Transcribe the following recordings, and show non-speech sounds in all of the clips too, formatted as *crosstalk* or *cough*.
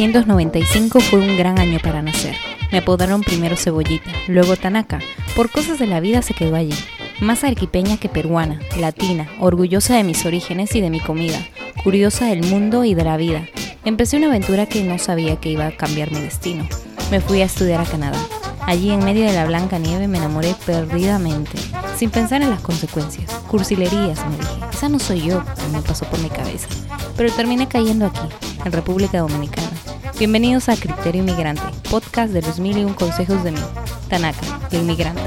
1995 fue un gran año para nacer. Me apodaron primero Cebollita, luego Tanaka. Por cosas de la vida se quedó allí. Más arquipeña que peruana, latina, orgullosa de mis orígenes y de mi comida, curiosa del mundo y de la vida. Empecé una aventura que no sabía que iba a cambiar mi destino. Me fui a estudiar a Canadá. Allí en medio de la blanca nieve me enamoré perdidamente, sin pensar en las consecuencias. Cursilerías, me dije. Esa no soy yo, me pasó por mi cabeza. Pero terminé cayendo aquí, en República Dominicana. Bienvenidos a Criterio Inmigrante, podcast de los mil y un consejos de mí, Tanaka, la inmigrante.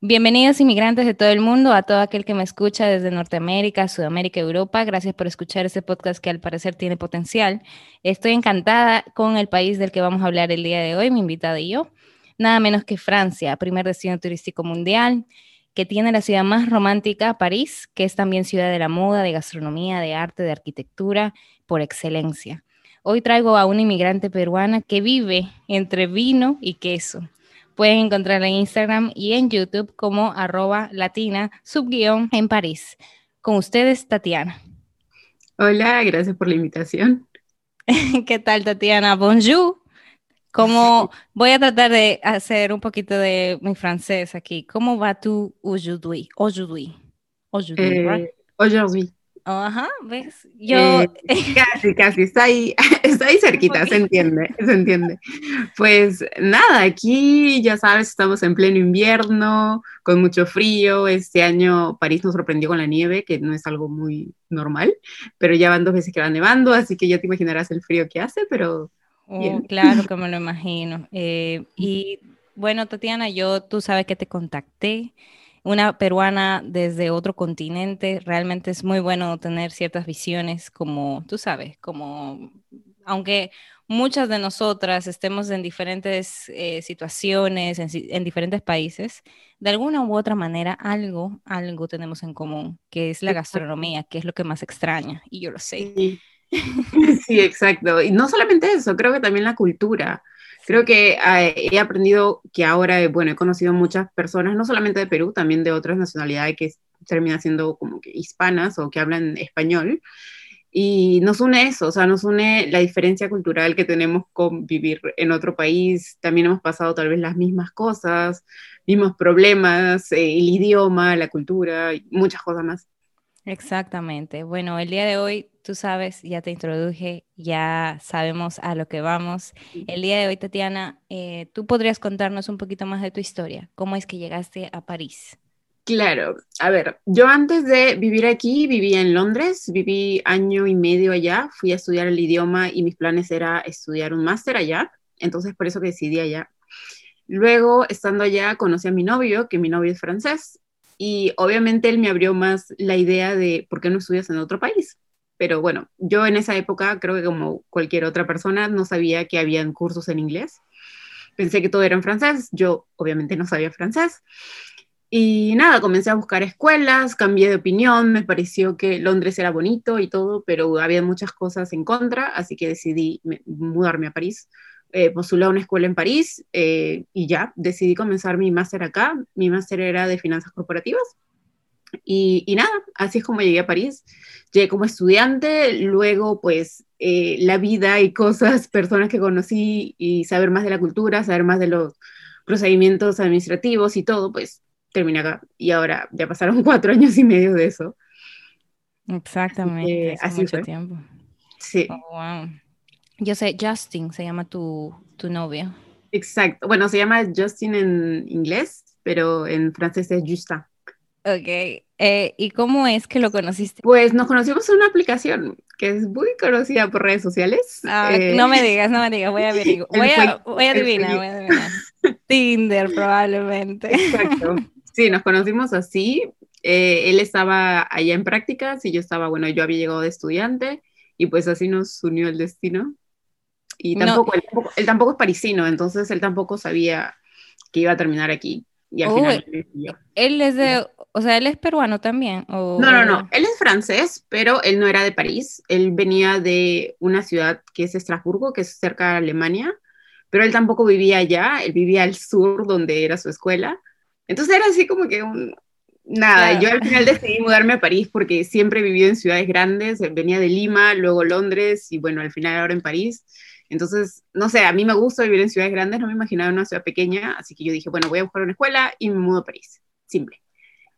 Bienvenidos inmigrantes de todo el mundo, a todo aquel que me escucha desde Norteamérica, Sudamérica, Europa. Gracias por escuchar este podcast que al parecer tiene potencial. Estoy encantada con el país del que vamos a hablar el día de hoy, mi invitada y yo. Nada menos que Francia, primer destino turístico mundial, que tiene la ciudad más romántica, París, que es también ciudad de la moda, de gastronomía, de arte, de arquitectura, por excelencia. Hoy traigo a una inmigrante peruana que vive entre vino y queso Pueden encontrarla en Instagram y en YouTube como arroba latina subguión en París. Con ustedes, Tatiana. Hola, gracias por la invitación. *laughs* ¿Qué tal, Tatiana? Bonjour. Como voy a tratar de hacer un poquito de mi francés aquí. ¿Cómo va tu aujourd'hui? Aujourd'hui. Aujourd'hui. Eh, aujourd'hui. Ajá, ¿ves? Yo... Eh, *laughs* casi, casi, está ahí, *laughs* está ahí cerquita, se entiende, se entiende. Pues nada, aquí ya sabes, estamos en pleno invierno, con mucho frío. Este año París nos sorprendió con la nieve, que no es algo muy normal, pero ya van dos veces que va nevando, así que ya te imaginarás el frío que hace, pero... Oh, claro que *laughs* me lo imagino. Eh, y bueno, Tatiana, yo, tú sabes que te contacté una peruana desde otro continente, realmente es muy bueno tener ciertas visiones como, tú sabes, como, aunque muchas de nosotras estemos en diferentes eh, situaciones, en, diferentes países, de alguna u otra manera algo, algo tenemos en común, que es la gastronomía, que es lo que más extraña, y yo lo sé. sí *laughs* exacto. Y no solamente eso, creo que también la cultura. Creo que eh, he aprendido que ahora, eh, bueno, he conocido muchas personas, no solamente de Perú, también de otras nacionalidades que terminan siendo como que hispanas o que hablan español. Y nos une eso, o sea, nos une la diferencia cultural que tenemos con vivir en otro país. También hemos pasado tal vez las mismas cosas, mismos problemas, eh, el idioma, la cultura, y muchas cosas más. Exactamente. Bueno, el día de hoy, tú sabes, ya te introduje, ya sabemos a lo que vamos. El día de hoy, Tatiana, eh, tú podrías contarnos un poquito más de tu historia. ¿Cómo es que llegaste a París? Claro, a ver, yo antes de vivir aquí vivía en Londres, viví año y medio allá, fui a estudiar el idioma y mis planes era estudiar un máster allá, entonces por eso que decidí allá. Luego, estando allá, conocí a mi novio, que mi novio es francés, y obviamente él me abrió más la idea de por qué no estudias en otro país. Pero bueno, yo en esa época, creo que como cualquier otra persona, no sabía que habían cursos en inglés. Pensé que todo era en francés, yo obviamente no sabía francés. Y nada, comencé a buscar escuelas, cambié de opinión, me pareció que Londres era bonito y todo, pero había muchas cosas en contra, así que decidí mudarme a París eh, postulé a una escuela en París eh, y ya, decidí comenzar mi máster acá. Mi máster era de finanzas corporativas. Y, y, nada, así es como llegué a París. Llegué como estudiante, luego pues eh, la vida y cosas, *laughs* personas que conocí y saber más de la cultura, saber más de los procedimientos administrativos y todo, pues terminé acá. Y ahora ya pasaron *laughs* cuatro años y medio de eso. Exactamente, hace mucho tiempo. Sí. Oh, wow. Yo sé, Justin se llama tu, tu novio. Exacto. Bueno, se llama Justin en inglés, pero en francés es Justa. Ok. Eh, ¿Y cómo es que lo conociste? Pues nos conocimos en una aplicación que es muy conocida por redes sociales. Ah, eh, no me *laughs* digas, no me digas, voy a averiguar. Voy a, voy a adivinar, voy a adivinar. *laughs* Tinder probablemente. Exacto. *laughs* Sí, nos conocimos así. Eh, él estaba allá en prácticas y yo estaba, bueno, yo había llegado de estudiante y pues así nos unió el destino. Y tampoco, él, tampoco, es parisino, entonces él tampoco sabía que iba a terminar aquí. Y al final Él es de, o sea, él es peruano también. no, no, no, él es francés, pero él no era de París, él venía de una ciudad que es Estrasburgo, que es cerca de Alemania, pero él tampoco vivía allá, él vivía al sur donde era su escuela, Entonces era así como que un, nada, yo al final decidí mudarme a París porque siempre he vivido en ciudades grandes, venía de Lima, luego Londres y bueno, al final ahora en París. Entonces, no sé, a mí me gusta vivir en ciudades grandes, no me imaginaba una ciudad pequeña, así que yo dije, bueno, voy a buscar una escuela y me mudo a París. Simple.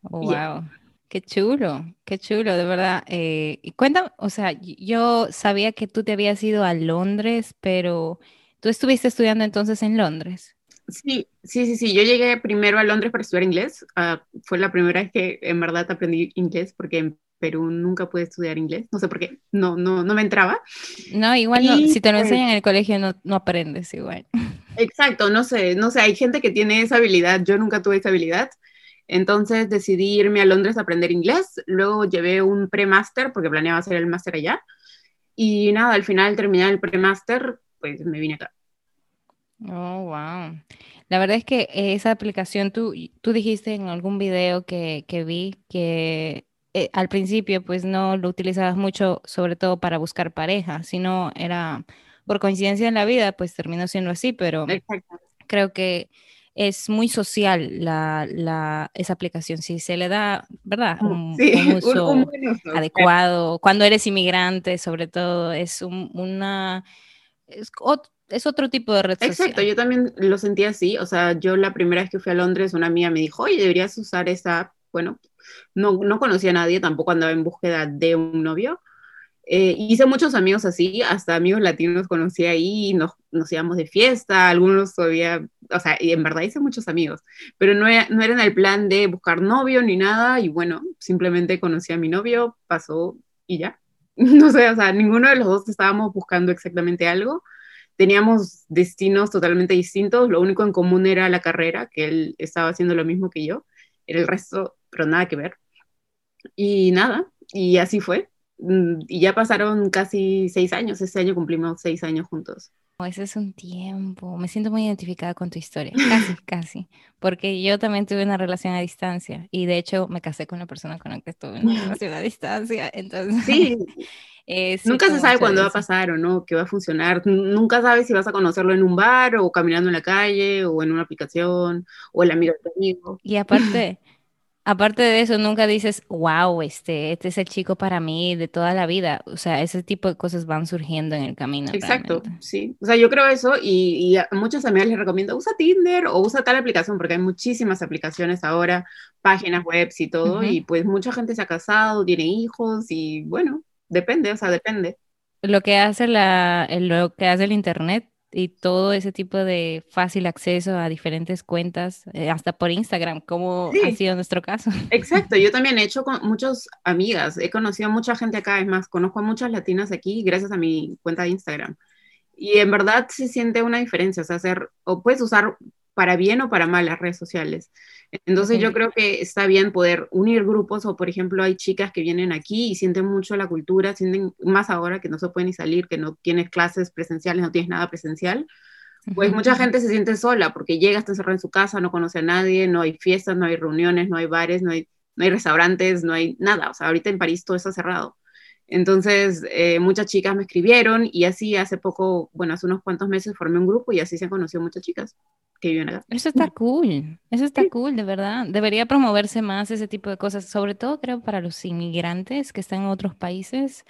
wow. Qué chulo, qué chulo, de verdad. Eh, y cuéntame, o sea, yo sabía que tú te habías ido a Londres, pero tú estuviste estudiando entonces en Londres. Sí, sí, sí, sí. Yo llegué primero a Londres para estudiar inglés. Ah, fue la primera vez que en verdad aprendí inglés porque en Perú nunca pude estudiar inglés. No sé por qué. No, no, no me entraba. No, igual si te lo pues enseñan en el colegio no, no aprendes igual. *laughs* Exacto, no sé, no sé. Hay gente que tiene esa habilidad. Yo nunca tuve esa habilidad. Entonces decidí irme a Londres a aprender inglés. Luego llevé un pre-master porque planeaba hacer el máster allá. Y nada, al final terminé el pre-master, pues me vine acá. Oh, wow. La verdad es que esa aplicación, tú, tú dijiste en algún video que, que vi que eh, al principio pues no lo utilizabas mucho, sobre todo para buscar pareja, sino era por coincidencia en la vida, pues terminó siendo así, pero creo que es muy social la, la, esa aplicación, si se le da, ¿verdad? *laughs* Un, uso adecuado, cuando eres inmigrante sobre todo, es una... Es, es otro tipo de red Exacto, yo también lo sentí así. O sea, yo la primera vez que fui a Londres, una amiga me dijo, oye, deberías usar esa app. Bueno, no, no conocía a nadie, tampoco andaba en búsqueda de un novio. Eh, hice muchos amigos así, hasta amigos latinos conocí ahí, nos, nos íbamos de fiesta, algunos todavía, o sea, en verdad hice muchos amigos, pero no era, no era en el plan de buscar novio ni nada, y bueno, simplemente conocí a mi novio, pasó y ya. *laughs* No sé, o sea, ninguno de los dos estábamos buscando exactamente algo, teníamos destinos totalmente distintos, lo único en común era la carrera, que él estaba haciendo lo mismo que yo, el resto, pero nada que ver. Y nada, y así fue. Mm, y ya pasaron casi seis años, este año cumplimos seis años juntos. ese es un tiempo, me siento muy identificada con tu historia, casi, *laughs* casi, porque yo también tuve una relación a distancia y de hecho me casé con la persona con la que estuve en una *laughs* relación a distancia, entonces... Sí, *laughs* Eh, Nunca se sabe cuándo va a pasar o no, qué va a funcionar. Nunca sabes si vas a conocerlo en un bar o caminando en la calle o en una aplicación o el amigo de tu amigo. Y aparte, aparte de eso, nunca dices, wow, este, este es el chico para mí de toda la vida. O sea, ese tipo de cosas van surgiendo en el camino. Exacto, sí. O sea, yo creo eso y, a muchas amigas les recomiendo, usa Tinder o usa tal aplicación porque hay muchísimas aplicaciones ahora, páginas web y todo, y pues mucha gente se ha casado, tiene hijos y bueno, depende, o sea, depende. Lo que hace la, lo que hace el internet y todo ese tipo de fácil acceso a diferentes cuentas, eh, hasta por Instagram, como ha sido nuestro caso. *laughs* Exacto, yo también he hecho con muchas amigas, he conocido a mucha gente acá, es más, conozco a muchas latinas aquí gracias a mi cuenta de Instagram. Y en verdad se siente una diferencia, o sea, hacer, o puedes usar para bien o para mal las redes sociales. Entonces yo creo que está bien poder unir grupos o por ejemplo hay chicas que vienen aquí y sienten mucho la cultura, sienten más ahora que no se pueden ni salir, que no tienes clases presenciales, no tienes nada presencial. Pues mucha gente se siente sola porque llega, está encerrada en su casa, no conoce a nadie, no hay fiestas, no hay reuniones, no hay bares, no hay, no hay restaurantes, no hay nada. O sea, ahorita en París todo está cerrado. Entonces, eh, muchas chicas me escribieron y así hace poco, bueno, hace unos cuantos meses formé un grupo y así se han conocido muchas chicas que viven acá. Eso está cool, eso está cool, de verdad. Debería promoverse más ese tipo de cosas, sobre todo creo para los inmigrantes que están en otros países,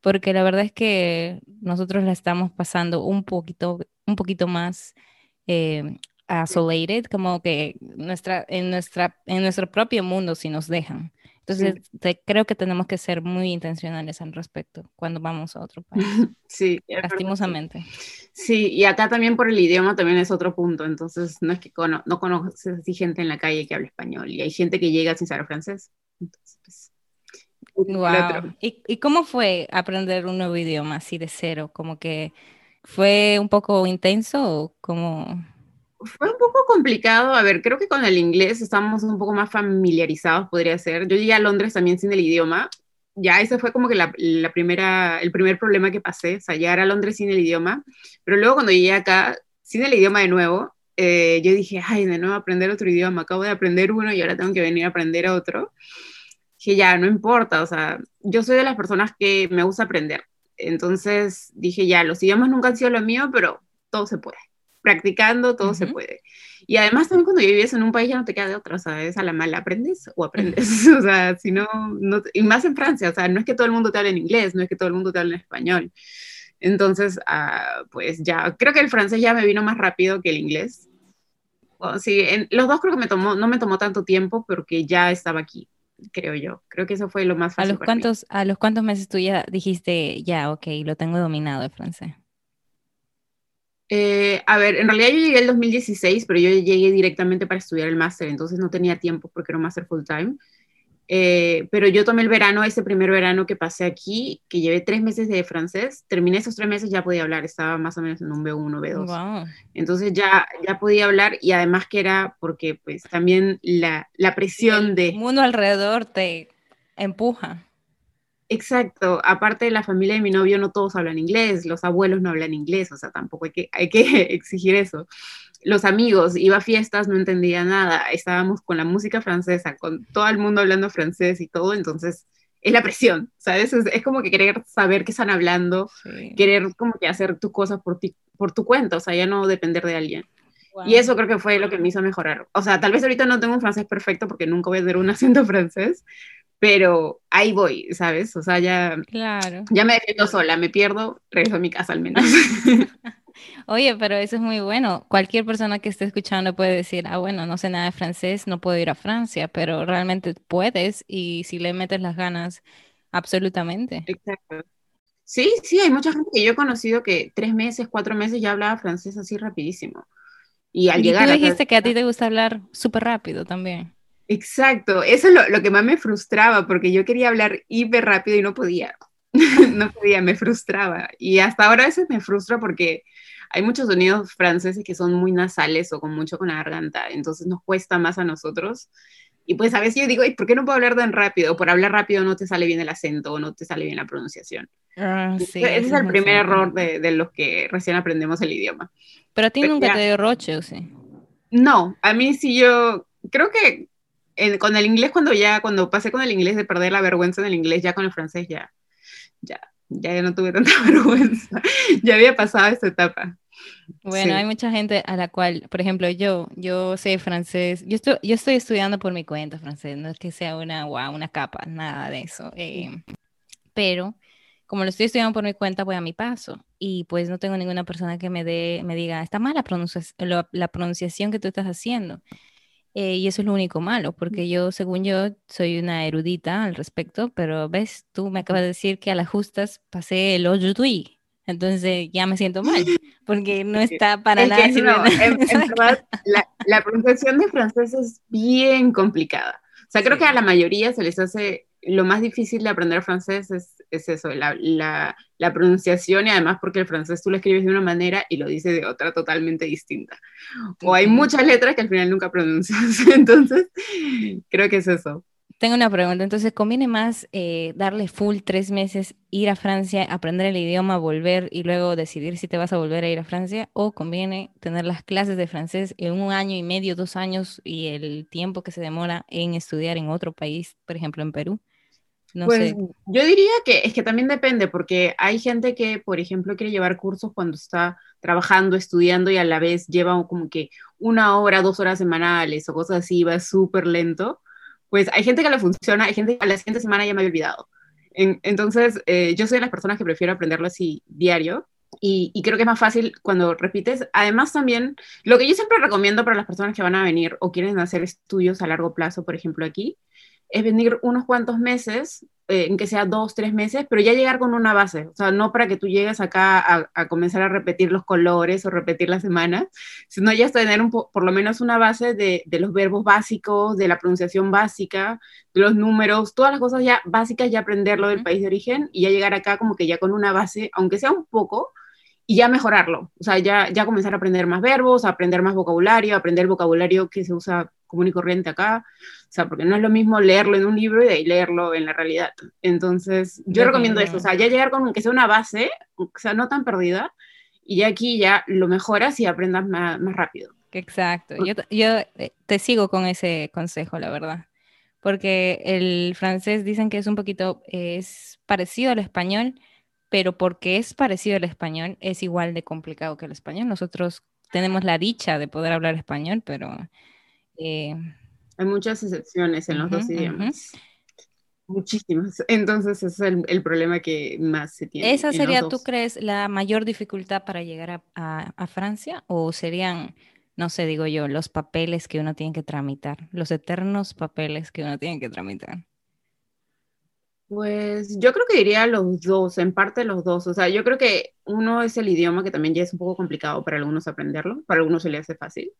porque la verdad es que nosotros la estamos pasando un poquito, un poquito más eh, isolated, como que nuestra, en, nuestra, en nuestro propio mundo si nos dejan. Entonces, creo que tenemos que ser muy intencionales al respecto cuando vamos a otro país. *laughs* Sí, lastimosamente. Sí, y acá también por el idioma también es otro punto. Entonces, no es que no conoces así gente en la calle que habla español y hay gente que llega sin saber francés. Entonces, wow. ¿Y, ¿Y cómo fue aprender un nuevo idioma así de cero? Como que fue un poco intenso o como fue un poco complicado. A ver, creo que con el inglés estamos un poco más familiarizados, podría ser. Yo llegué a Londres también sin el idioma. Ya ese fue como que la, primera, el primer problema que pasé, o sea, llegar a Londres sin el idioma. Pero luego cuando llegué acá, sin el idioma de nuevo, eh, yo dije, ay, de nuevo aprender otro idioma. Acabo de aprender uno y ahora tengo que venir a aprender otro. Dije, ya, no importa. O sea, yo soy de las personas que me gusta aprender. Entonces dije, ya, los idiomas nunca han sido lo mío, pero todo se puede. Practicando, todo se puede. Y además también cuando vives en un país ya no te queda de otra, ¿sabes? A la mala aprendes o aprendes. *laughs* o sea, si no, no, y más en Francia, o sea, no es que todo el mundo te hable en inglés, no es que todo el mundo te hable en español. Entonces, ah, pues ya, creo que el francés ya me vino más rápido que el inglés. sí, en, los dos creo que me tomó, no me tomó tanto tiempo porque ya estaba aquí, creo yo. Creo que eso fue lo más fácil. ¿A los, cuántos, ¿A los cuántos meses tú ya dijiste, ya, ok, lo tengo dominado el francés? Eh, a ver, en realidad yo llegué el 2016, pero yo llegué directamente para estudiar el máster, entonces no tenía tiempo porque era un máster full time. Eh, pero yo tomé el verano, ese primer verano que pasé aquí, que llevé tres meses de francés, terminé esos tres meses, ya podía hablar, estaba más o menos en un B1, B2. Entonces ya, ya podía hablar y además que era porque pues también la, la presión de... El mundo alrededor te empuja. Exacto, aparte de la familia de mi novio, no todos hablan inglés, los abuelos no hablan inglés, o sea, tampoco hay que, hay que *laughs* exigir eso. Los amigos, iba a fiestas, no entendía nada, estábamos con la música francesa, con todo el mundo hablando francés y todo, entonces es la presión, ¿sabes? Es, como que querer saber qué están hablando, querer como que hacer tu cosa por, ti, por tu cuenta, o sea, ya no depender de alguien. Y eso creo que fue lo que me hizo mejorar. O sea, tal vez ahorita no tengo un francés perfecto porque nunca voy a tener un acento *laughs* francés, pero ahí voy, ¿sabes? O sea, ya, claro. ya me defiendo sola, me pierdo, regreso a mi casa al menos. *laughs* *laughs* Oye, pero eso es muy bueno. Cualquier persona que esté escuchando puede decir, ah, bueno, no sé nada de francés, no puedo ir a Francia, pero realmente puedes y si le metes las ganas, absolutamente. Exacto. Sí, sí, hay mucha gente que yo he conocido que tres meses, cuatro meses ya hablaba francés así rapidísimo. Y al llegar... Tú dijiste que a ti te gusta hablar súper rápido también. Exacto, eso es lo, que más me frustraba, porque yo quería hablar hiper rápido y no podía. *laughs* no podía, me frustraba. Y hasta ahora a veces me frustra porque hay muchos sonidos franceses que son muy nasales o con mucho con la garganta, entonces nos cuesta más a nosotros. Y pues a veces yo digo, ¿por qué no puedo hablar tan rápido? Por hablar rápido no te sale bien el acento o no te sale bien la pronunciación. Ah, sí, ese es el primer error de, de, los que recién aprendemos el idioma. Pero a ti nunca te dio roche, ¿o sí? No, a mí sí yo, creo que con el inglés, cuando ya, cuando pasé con el inglés de perder la vergüenza en el inglés, ya con el francés ya, ya, ya no tuve tanta *laughs* vergüenza. ya había pasado esta etapa. Bueno, hay mucha gente a la cual, por ejemplo, yo, yo sé francés, yo estoy, yo estoy estudiando por mi cuenta francés, no es que sea una, wow, una capa, nada de eso. Eh, pero como lo estoy estudiando por mi cuenta, voy a mi paso y pues no tengo ninguna persona que me dé, me diga, está mal la, la pronunciación que tú estás haciendo. Eh, y eso es lo único malo, porque yo, según yo, soy una erudita al respecto, pero ves, tú me acabas de decir que a las justas pasé el aujourd'hui, entonces ya me siento mal, *laughs* porque no está para nada. *laughs* la, la, pronunciación de francés es bien complicada. O sea, creo que a la mayoría se les hace lo más difícil de aprender francés es, es eso, la, la, la, pronunciación y además porque el francés tú lo escribes de una manera y lo dices de otra totalmente distinta. O hay muchas letras que al final nunca pronuncias. *laughs* Entonces, creo que es eso. Tengo una pregunta, entonces, ¿conviene más eh, darle full tres meses, ir a Francia, aprender el idioma, volver y luego decidir si te vas a volver a ir a Francia? ¿O conviene tener las clases de francés en un año y medio, dos años y el tiempo que se demora en estudiar en otro país, por ejemplo en Perú? Pues yo diría que es que también depende, porque hay gente que, por ejemplo, quiere llevar cursos cuando está trabajando, estudiando y a la vez lleva como que una hora, dos horas semanales o cosas así, va súper lento. Pues hay gente que le funciona, hay gente que a la siguiente semana ya me había olvidado. entonces, eh, yo soy de las personas que prefiero aprenderlo así diario. Y, y, creo que es más fácil cuando repites. Además, también, lo que yo siempre recomiendo para las personas que van a venir o quieren hacer estudios a largo plazo, por ejemplo, aquí, es venir unos cuantos meses, eh, en que sea dos, tres meses, pero ya llegar con una base, o sea, no para que tú llegues acá a, comenzar a repetir los colores o repetir las semanas, sino ya tener un por lo menos una base de, de, los verbos básicos, de la pronunciación básica, de los números, todas las cosas ya básicas, ya aprenderlo del país de origen y ya llegar acá como que ya con una base, aunque sea un poco, y ya mejorarlo, o sea, ya, ya comenzar a aprender más verbos, a aprender más vocabulario, aprender vocabulario que se usa común y corriente acá, o sea, porque no es lo mismo leerlo en un libro y de ahí leerlo en la realidad. Entonces, yo recomiendo eso, o sea, ya llegar con que sea una base, o sea, no tan perdida, y ya aquí ya lo mejoras y aprendas más, más rápido. Exacto, yo, yo eh, te sigo con ese consejo, la verdad, porque el francés dicen que es un poquito, es parecido al español, pero porque es parecido al español, es igual de complicado que el español. Nosotros tenemos la dicha de poder hablar español, pero... Eh, Hay muchas excepciones en los dos idiomas. Muchísimas. Entonces, ese es el, problema que más se tiene. ¿Esa sería, tú crees, la mayor dificultad para llegar a, Francia? ¿O serían, no sé, digo yo, los papeles que uno tiene que tramitar, los eternos papeles que uno tiene que tramitar? Pues yo creo que diría los dos, en parte los dos. O sea, yo creo que uno es el idioma que también ya es un poco complicado para algunos aprenderlo, para algunos se le hace fácil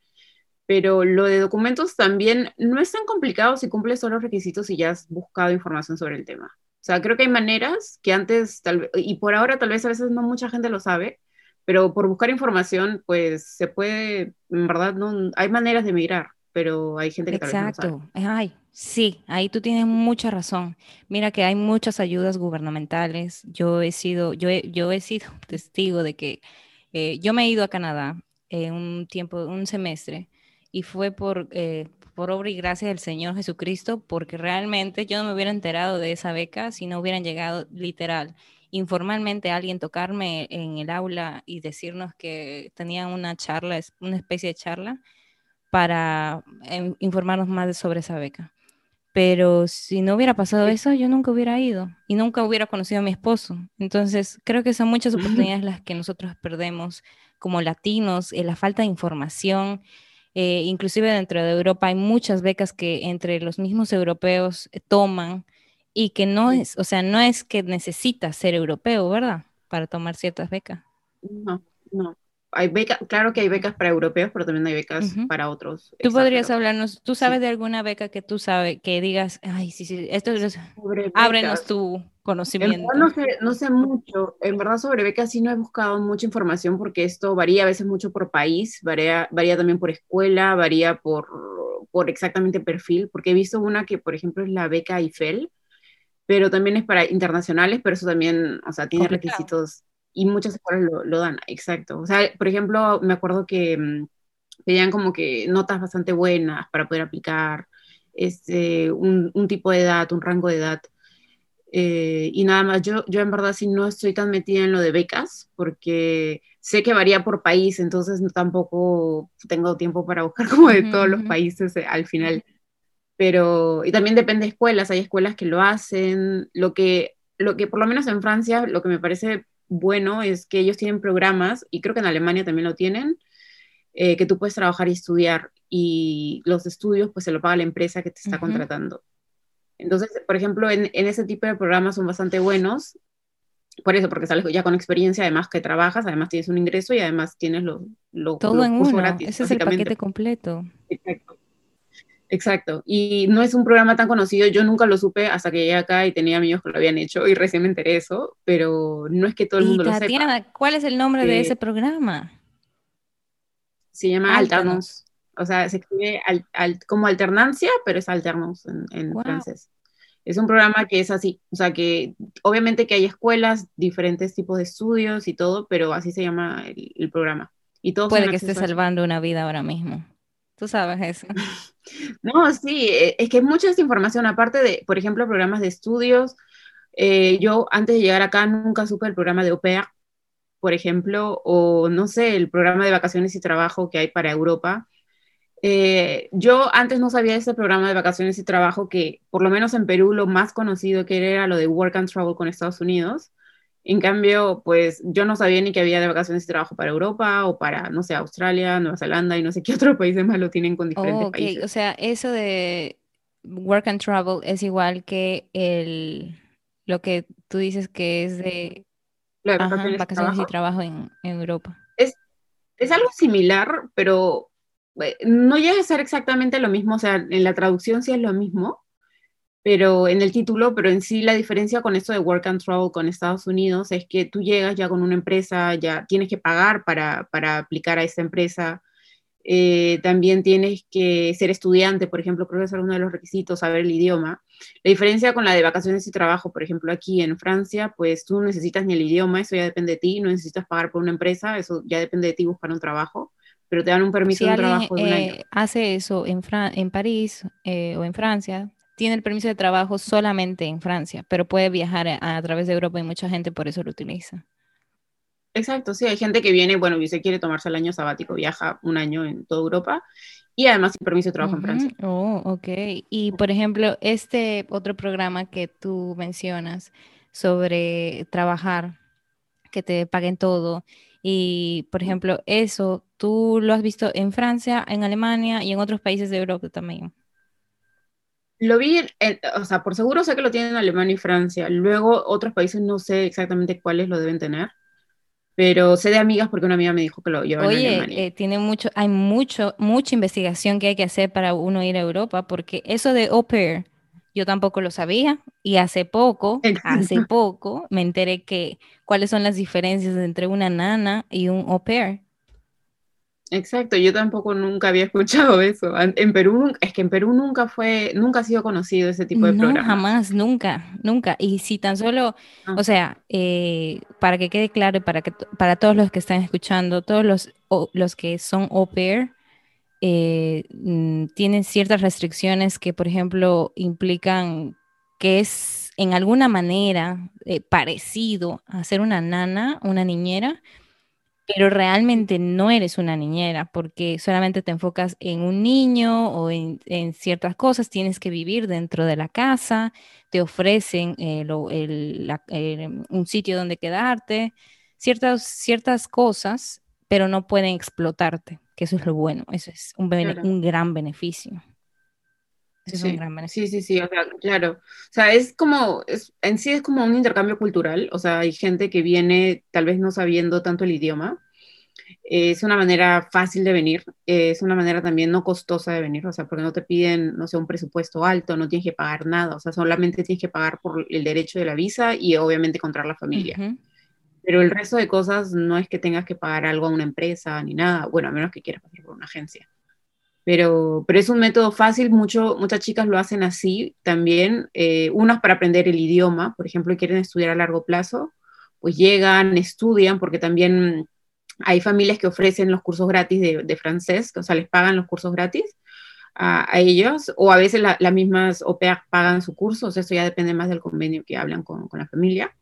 pero lo de documentos también no es tan complicado si cumples todos los requisitos y ya has buscado información sobre el tema. O sea, creo que hay maneras que antes, tal y por ahora tal vez a veces no mucha gente lo sabe, pero por buscar información, pues se puede, en verdad, no, hay maneras de migrar, pero hay gente que tal vez no sabe. Ay, sí, ahí tú tienes mucha razón. Mira que hay muchas ayudas gubernamentales. Yo he sido, yo he, yo he sido *laughs* testigo de que eh, yo me he ido a Canadá en un tiempo, un semestre, y fue por, eh, por obra y gracia del Señor Jesucristo, porque realmente yo no me hubiera enterado de esa beca si no hubieran llegado literal informalmente a alguien tocarme en el aula y decirnos que tenían una charla, una especie de charla para em, informarnos más sobre esa beca. Pero si no hubiera pasado eso, yo nunca hubiera ido y nunca hubiera conocido a mi esposo. Entonces, creo que son muchas *laughs* oportunidades las que nosotros perdemos como latinos, en la falta de información, eh, inclusive dentro de Europa hay muchas becas que entre los mismos europeos eh, toman y que no es, o sea, no es que necesitas ser europeo, ¿verdad? Para tomar ciertas becas. No, no. Hay becas, claro que hay becas para europeos, pero también hay becas para otros. Tú podrías hablarnos, tú sabes de alguna beca que tú sabes, que digas, ay, sí, sí, esto es, ábrenos tu conocimiento. no, sé, no sé mucho, en verdad sobre becas sí no he buscado mucha información porque esto varía a veces mucho por país, varía, varía también por escuela, varía por, por exactamente perfil, porque he visto una que, por ejemplo, es la beca Eiffel, pero también es para internacionales, pero eso también, o sea, tiene requisitos y muchas escuelas lo, dan, exacto. O sea, por ejemplo, me acuerdo que mm, pedían como que notas bastante buenas para poder aplicar, este, un, un tipo de edad, un rango de edad. Eh, y nada más, yo, yo en verdad sí no estoy tan metida en lo de becas, porque sé que varía por país, entonces tampoco tengo tiempo para buscar *laughs* como de todos los países eh, al final. Pero, y también depende de escuelas, hay escuelas que lo hacen, lo que, lo que por lo menos en Francia, lo que me parece bueno es que ellos tienen programas, y creo que en Alemania también lo tienen, eh, que tú puedes trabajar y estudiar, y los estudios pues se lo paga la empresa que te está contratando. Entonces, por ejemplo, en, ese tipo de programas son bastante buenos, por eso, porque sales ya con experiencia, además que trabajas, además tienes un ingreso y además tienes lo, lo Todo en uno, gratis, ese es el paquete completo. Exacto. Exacto. Y no es un programa tan conocido, yo nunca lo supe hasta que llegué acá y tenía amigos que lo habían hecho y recién me enteré eso, pero no es que todo el mundo lo sepa. ¿Cuál es el nombre de ese programa? Se llama Alternos. O sea, se escribe como alternancia, pero es Alternos en, francés. Es un programa que es así, o sea que obviamente que hay escuelas, diferentes tipos de estudios y todo, pero así se llama el, programa. Y todo Puede que esté salvando una vida ahora mismo. Tú sabes eso. No, sí, e, es que hay mucha información, aparte de, por ejemplo, programas de estudios. Eh, yo antes de llegar acá nunca supe el programa de OPEA, por ejemplo, o no sé, el programa de vacaciones y trabajo que hay para Europa. Eh, yo antes no sabía ese programa de vacaciones y trabajo que, por lo menos en Perú, lo más conocido que era lo de Work and Travel con Estados Unidos. En cambio, pues yo no sabía ni que había de vacaciones y trabajo para Europa o para, no sé, Australia, Nueva Zelanda y no sé qué *laughs* otros países más lo tienen con diferentes okay. países. O sea, eso de work and travel es igual que el, lo que tú dices que es de vacaciones, y trabajo en, en Europa. Es, es algo similar, pero eh, no llega a ser exactamente lo mismo. O sea, en la traducción sí es lo mismo, pero en el título, pero en sí la diferencia con esto de work and travel con Estados Unidos es que tú llegas ya con una empresa, ya tienes que pagar para, para aplicar a esa empresa, eh, también tienes que ser estudiante, por ejemplo, creo que es uno de los requisitos, saber el idioma. La diferencia con la de vacaciones y trabajo, por ejemplo, aquí en Francia, pues tú no necesitas ni el idioma, eso ya depende de ti, no necesitas pagar por una empresa, eso ya depende de ti buscar un trabajo, pero te dan un permiso de trabajo de un año. Eh, hace eso en, en París eh, o en Francia, tiene el permiso de trabajo solamente en Francia, pero puede viajar a, través de Europa y mucha gente por eso lo utiliza. Exacto, sí, hay gente que viene, bueno, y se quiere tomarse el año sabático, viaja un año en toda Europa y además sin permiso de trabajo en Francia. Oh, ok. Y por ejemplo, este otro programa que tú mencionas sobre trabajar, que te paguen todo, y por ejemplo, eso, ¿tú lo has visto en Francia, en Alemania y en otros países de Europa también? Lo vi, o sea, por seguro sé que lo tienen en Alemania y Francia. Luego, otros países no sé exactamente cuáles lo deben tener pero sé de amigas porque una amiga me dijo que lo llevan Oye, en Alemania. Eh, tiene mucho, hay mucho, mucha investigación que hay que hacer para uno ir a Europa, porque eso de au pair, yo tampoco lo sabía, y hace poco, hace *laughs* poco, me enteré que cuáles son las diferencias entre una nana y un au pair. Exacto, yo tampoco nunca había escuchado *laughs* eso. En Perú, es que en Perú nunca fue, nunca ha sido conocido ese tipo de no, jamás, nunca, nunca. Y si tan solo, ah. o sea, eh, para que quede claro y para que para todos los que están escuchando, todos los, los que son au pair, eh, mm, tienen ciertas restricciones que, por ejemplo, implican que es en alguna manera eh, parecido a ser una nana, una niñera, pero realmente no eres una niñera porque solamente te enfocas en un niño o en, ciertas cosas, tienes que vivir dentro de la casa, te ofrecen eh, un sitio donde quedarte, ciertas, ciertas cosas, pero no pueden explotarte, que eso es lo bueno, eso es un, un gran beneficio. Es un gran beneficio. Sí, sí, sí, o sea, claro. O sea, es como, es, en sí es como un intercambio cultural, o sea, hay gente que viene tal vez no sabiendo tanto el idioma, es una manera fácil de venir, es una manera también no costosa de venir, o sea, porque no te piden, no sé, un presupuesto alto, no tienes que pagar nada, o sea, solamente tienes que pagar por el derecho de la visa y obviamente encontrar la familia. Pero el resto de cosas no es que tengas que pagar algo a una empresa ni nada, bueno, a menos que quieras pasar por una agencia. Pero, pero es un método fácil, mucho, muchas chicas lo hacen así también, eh, unas para aprender el idioma, por ejemplo, quieren estudiar a largo plazo, pues llegan, estudian, porque también hay familias que ofrecen los cursos gratis de, francés, o sea, les pagan los cursos gratis a, ellos, o a veces las mismas OPEA pagan su curso, o sea, eso ya depende más del convenio que hablan con, con la familia.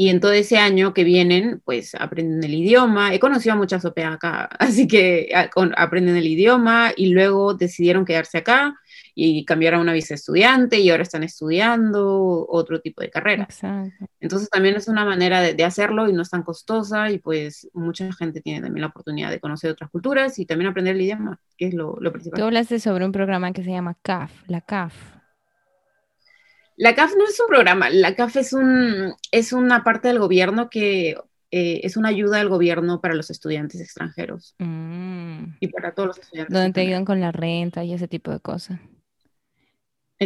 Y en todo ese año que vienen, pues aprenden el idioma. He conocido a muchas OPEA acá, *laughs* así que aprenden el idioma y luego decidieron quedarse acá y cambiaron a una visa estudiante y ahora están estudiando otro tipo de carrera. Entonces también es una manera de, hacerlo y no es tan costosa y pues mucha gente tiene también la oportunidad de conocer otras culturas y también aprender el idioma, que es lo, lo principal. Tú hablaste sobre un programa que se llama CAF, la CAF. La CAF no es un programa, la CAF es, un, es una parte del gobierno que eh, es una ayuda al gobierno para los estudiantes extranjeros mm. y para todos los estudiantes. Donde te ayudan con la renta y ese tipo de cosas.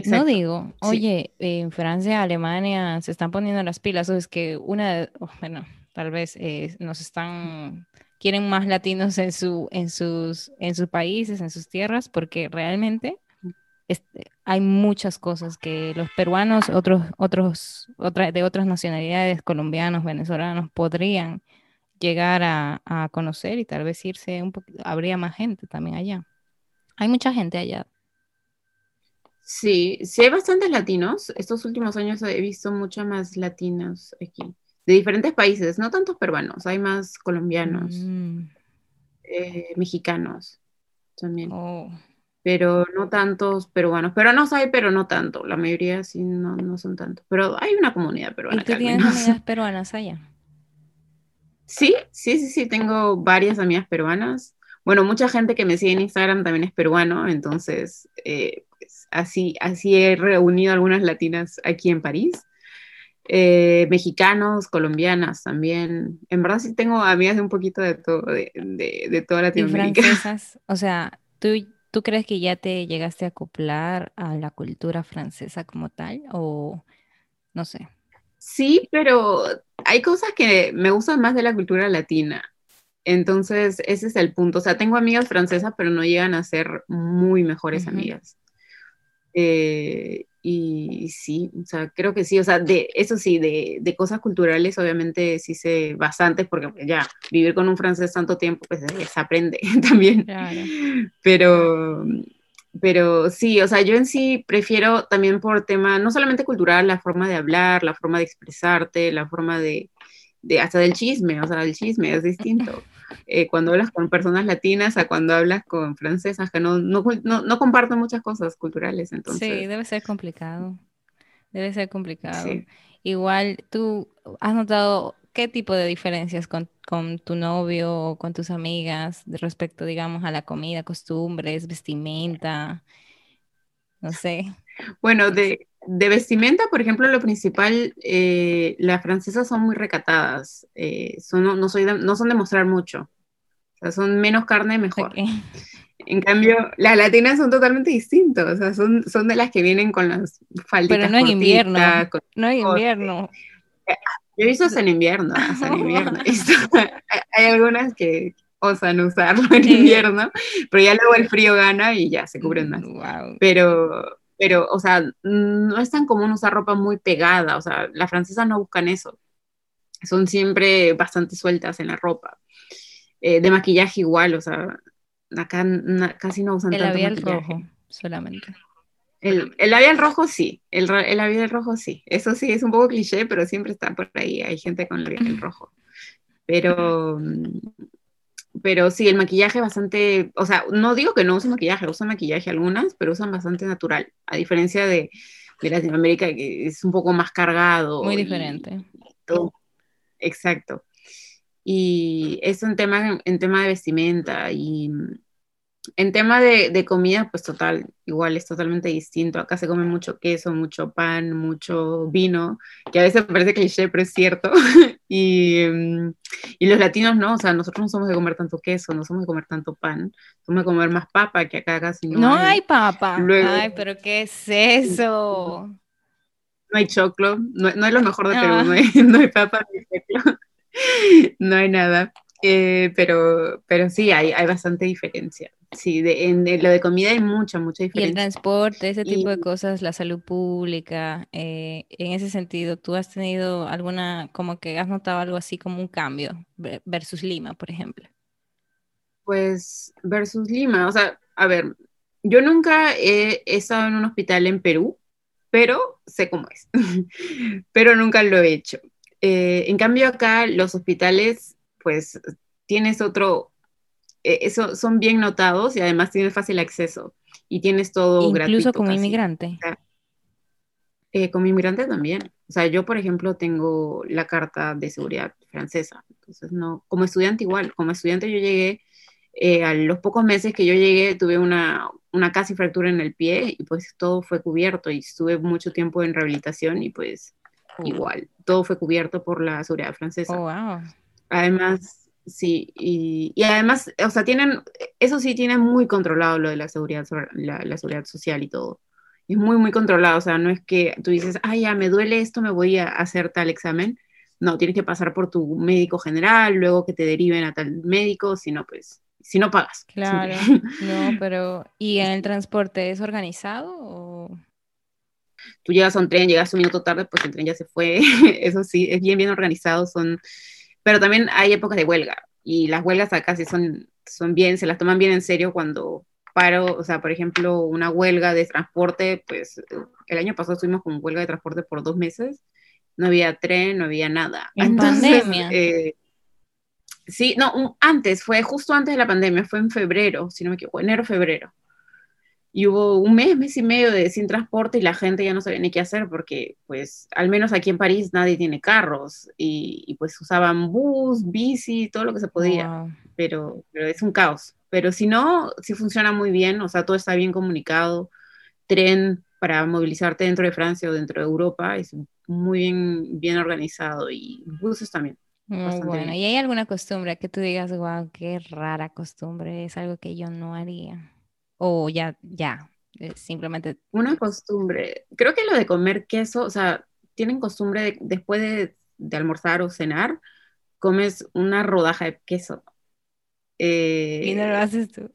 No digo, oye, en Francia, Alemania se están poniendo las pilas, o es que una, oh, bueno, tal vez eh, nos están, quieren más latinos en, su, en, sus, en sus países, en sus tierras, porque realmente este, hay muchas cosas que los peruanos, otros, otros, otra, de otras nacionalidades, colombianos, venezolanos, podrían llegar a, a conocer y tal vez irse un poquito, habría más gente también allá. Hay mucha gente allá Sí, sí hay bastantes latinos. Estos últimos años he visto mucho más latinos aquí, de diferentes países, no tantos peruanos, hay más colombianos, mm. eh, mexicanos también. Oh. Pero no tantos peruanos. Peruanos hay, pero no tanto. La mayoría sí no, no son tantos. Pero hay una comunidad peruana. ¿Y tú tienes amigas peruanas allá? *laughs* Sí, sí, sí, sí. Tengo varias amigas peruanas. Bueno, mucha gente que me sigue en Instagram también es peruano, entonces eh, así, así he reunido algunas latinas aquí en París. Eh, mexicanos, colombianas también. En verdad sí tengo amigas de un poquito de todo, de, de, toda Latinoamérica. ¿Y francesas? O sea, ¿tú, ¿tú crees que ya te llegaste a acoplar a la cultura francesa como tal? O no sé. Sí, pero hay cosas que me gustan más de la cultura latina. Entonces, ese es el punto. O sea, tengo amigas francesas, pero no llegan a ser muy mejores amigas. Eh, y sí, o sea, creo que sí, o sea, de eso sí, de, de, cosas culturales obviamente sí sé bastantes, porque ya vivir con un francés tanto tiempo, pues se aprende *laughs* también. Pero, pero sí, o sea, yo en sí prefiero también por tema, no solamente cultural, la forma de hablar, la forma de expresarte, la forma de, de, hasta del chisme, o sea, el chisme es distinto. Eh, cuando hablas con personas latinas a cuando hablas con francesas que no, no, no, comparten muchas cosas culturales. Entonces... Sí, debe ser complicado. Debe ser complicado. Igual, ¿tú has notado qué tipo de diferencias con, con, tu novio o con tus amigas respecto, digamos, a la comida, costumbres, vestimenta? No sé. Bueno, de, de vestimenta, por ejemplo, lo principal, eh, las francesas son muy recatadas, eh, son, no, soy no son de mostrar mucho, o sea, son menos carne, mejor. En cambio, las latinas son totalmente distintas, o sea, son, son de las que vienen con las falditas Pero no en invierno, no en invierno. Yo he visto hasta en invierno, *laughs* hasta en invierno. hay algunas que osan usarlo en invierno, pero ya luego el frío gana y ya se cubren más. Pero pero, o sea, no es tan común usar ropa muy pegada, o sea, las francesas no buscan eso, son siempre bastante sueltas en la ropa. Eh, de maquillaje igual, o sea, acá casi no usan el tanto labial rojo solamente. El, el, labial rojo sí, el, el, labial rojo sí, eso sí es un poco cliché, pero siempre está por ahí, hay gente con el labial rojo. Pero, pero sí, el maquillaje bastante, o sea, no digo que no usen maquillaje, usan maquillaje algunas, pero usan bastante natural, a diferencia de, de Latinoamérica que es un poco más cargado. Muy diferente. todo. Exacto. Y eso en tema, en tema de vestimenta y en tema de, comida, pues total, igual es totalmente distinto. Acá se come mucho queso, mucho pan, mucho vino, que a veces parece cliché, pero es cierto. *laughs* y, mm, y, los latinos no, o sea, nosotros no somos de comer tanto queso, no somos de comer tanto pan, somos de comer más papa, que acá casi no, no hay. papa. Ay, pero ¿qué es eso? No hay choclo, no, es lo mejor de Perú, no, hay, *laughs* no hay papa, *laughs* no hay nada. Eh, pero, pero sí, hay, hay bastante diferencia. Sí, de, en lo de comida hay mucha, mucha diferencia. Y el transporte, ese tipo de cosas, la salud pública, eh, en ese sentido, ¿tú has tenido alguna, como que has notado algo así como un cambio versus Lima, por ejemplo? Pues versus Lima, o sea, a ver, yo nunca he, estado en un hospital en Perú, pero sé cómo es, *laughs* pero nunca lo he hecho. Eh, en cambio acá los hospitales, pues tienes otro, eso, son bien notados y además tienes fácil acceso y tienes todo gratuito. Incluso como inmigrante. Eh, como inmigrante también. O sea, yo, por ejemplo, tengo la carta de seguridad francesa. Entonces, no, como estudiante igual, como estudiante yo llegué, eh, a los pocos meses que yo llegué, tuve una, una casi fractura en el pie y pues todo fue cubierto y estuve mucho tiempo en rehabilitación y pues igual, todo fue cubierto por la seguridad francesa. Oh, wow. Además, Sí, y, además, o sea, tienen, eso sí, tienen muy controlado lo de la seguridad, la, seguridad social y todo. Es muy, muy controlado, o sea, no es que tú dices, ah, ya, me duele esto, me voy a hacer tal examen. No, tienes que pasar por tu médico general, luego que te deriven a tal médico, si no, pues, si no pagas. *laughs* Claro, no, pero, ¿y en el transporte es organizado o...? Tú llegas a un tren, llegas un minuto tarde, pues el tren ya se fue, *laughs* eso sí, es bien, bien organizado, son pero también hay épocas de huelga y las huelgas acá sí son, son bien, se las toman bien en serio cuando paro, o sea, por ejemplo, una huelga de transporte, pues el año pasado estuvimos con huelga de transporte por dos meses, no había tren, no había nada. En pandemia. Eh, sí, no, antes, fue justo antes de la pandemia, fue en febrero, si no me equivoco, enero, febrero y hubo un mes, mes y medio de sin transporte y la gente ya no sabía ni qué hacer porque, pues, al menos aquí en París nadie tiene carros y, pues usaban bus, bici, todo lo que se podía, pero, pero es un caos. Pero si no, si funciona muy bien, o sea, todo está bien comunicado, tren para movilizarte dentro de Francia o dentro de Europa es muy bien, bien organizado y buses también. Muy bueno. ¿Y hay alguna costumbre que tú digas, wow, qué rara costumbre, es algo que yo no haría? O ya, ya, eh, simplemente... Una costumbre, creo que lo de comer queso, o sea, tienen costumbre de, después de, almorzar o cenar, comes una rodaja de queso. ¿Y no lo eh, haces tú?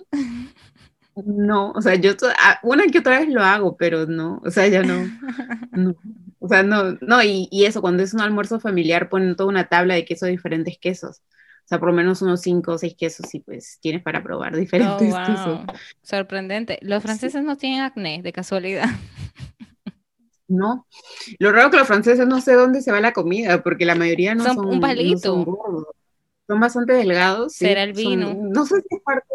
No, o sea, yo ah, una que otra vez lo hago, pero no, o sea, ya *laughs* no. o sea, no, no, y, y, eso, cuando es un almuerzo familiar, ponen toda una tabla de queso diferentes quesos. O sea, por lo menos unos cinco o seis quesos y pues tienes para probar diferentes oh, Sorprendente. Los franceses no tienen acné, de casualidad. No. Lo raro que los franceses no sé dónde se va la comida, porque la mayoría no son, son un palito. son gordos. Son bastante delgados. sí, Será el son- vino. no sé si es parte.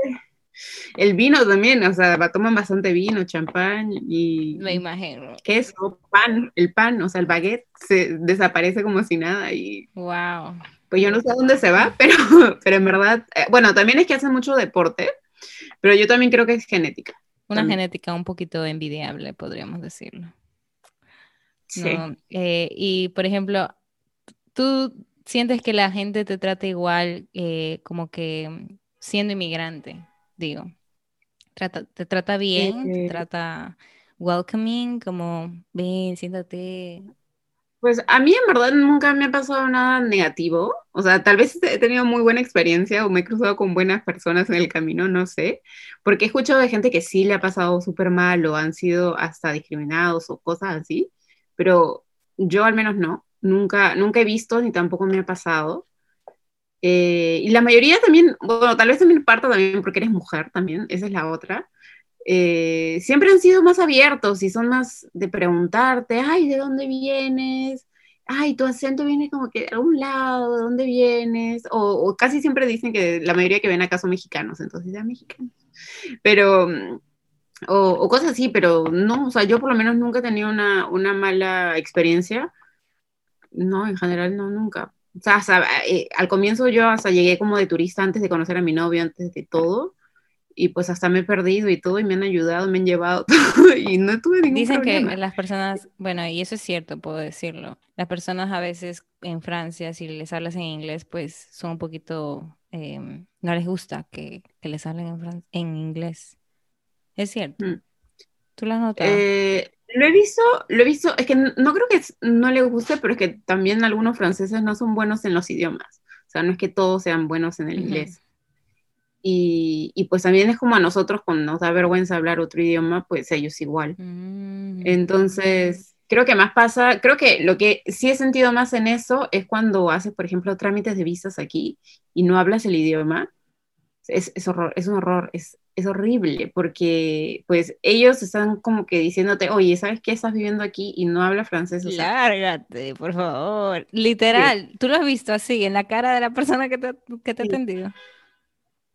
El vino también, o sea, toman bastante vino, champán y Me imagino. queso, pan, el pan, o sea, el baguette se desaparece como si nada y Wow. Pues yo no sé a dónde se va, *laughs* pero, pero en verdad, eh, bueno, también es que hacen mucho deporte, pero yo también creo que es genética. Una También. genética un poquito envidiable, podríamos decirlo. Sí. ¿no? Eh, y, por ejemplo, ¿tú sientes que la gente te trata igual eh, como que siendo inmigrante, digo? Trata, ¿Te trata bien? ¿Te Eh, trata welcoming? Como, ven, siéntate. Pues a mí en verdad nunca me ha pasado nada negativo. O sea, tal vez he tenido muy buena experiencia o me he cruzado con buenas personas en el camino, no sé. Porque he escuchado de gente que sí le ha pasado súper mal o han sido hasta discriminados o cosas así. Pero yo al menos no. Nunca, nunca he visto ni tampoco me ha pasado. Eh, y la mayoría también, bueno, tal vez también parto también porque eres mujer también, esa es la otra. Eh, siempre han sido más abiertos y son más de preguntarte, ay, ¿de dónde vienes? Ay, tu acento viene como que de algún lado, ¿de dónde vienes? O, casi siempre dicen que la mayoría que ven acá son mexicanos, entonces ya mexicanos. Pero, mm, o, o cosas así, pero no, o sea, yo por lo menos nunca he tenido una, una mala experiencia. No, en general no, nunca. O sea, eh, al comienzo yo hasta llegué como de turista antes de conocer a mi novio, antes de todo y pues hasta me he perdido y todo, y me han ayudado, me han llevado *laughs* todo, y no tuve ningún Dicen que problema. las personas, bueno, y eso es cierto, puedo decirlo. Las personas a veces en Francia, si les hablas en inglés, pues son un poquito, em, no les gusta que, que les hablen en, fran- en inglés. Es cierto. Mm. ¿Tú lo has notado? Eh, lo he visto, lo he visto, es que no creo que no le guste, pero es que también algunos franceses no son buenos en los idiomas. O sea, no es que todos sean buenos en el Ujú. inglés. Y, y pues también es como a nosotros cuando nos da vergüenza hablar otro idioma, pues ellos igual. Mm, Entonces, creo que más pasa, creo que lo que sí he sentido más en eso es cuando haces, por ejemplo, trámites de visas aquí y no hablas el idioma. Es, es horror, es un horror, es, es horrible, porque pues ellos están como que diciéndote, oye, ¿sabes qué? Estás viviendo aquí y no hablas francés, o sea, Lárgate, por favor. Literal, tú lo has visto así, en la cara de la persona que te, que te ha Sí. atendido.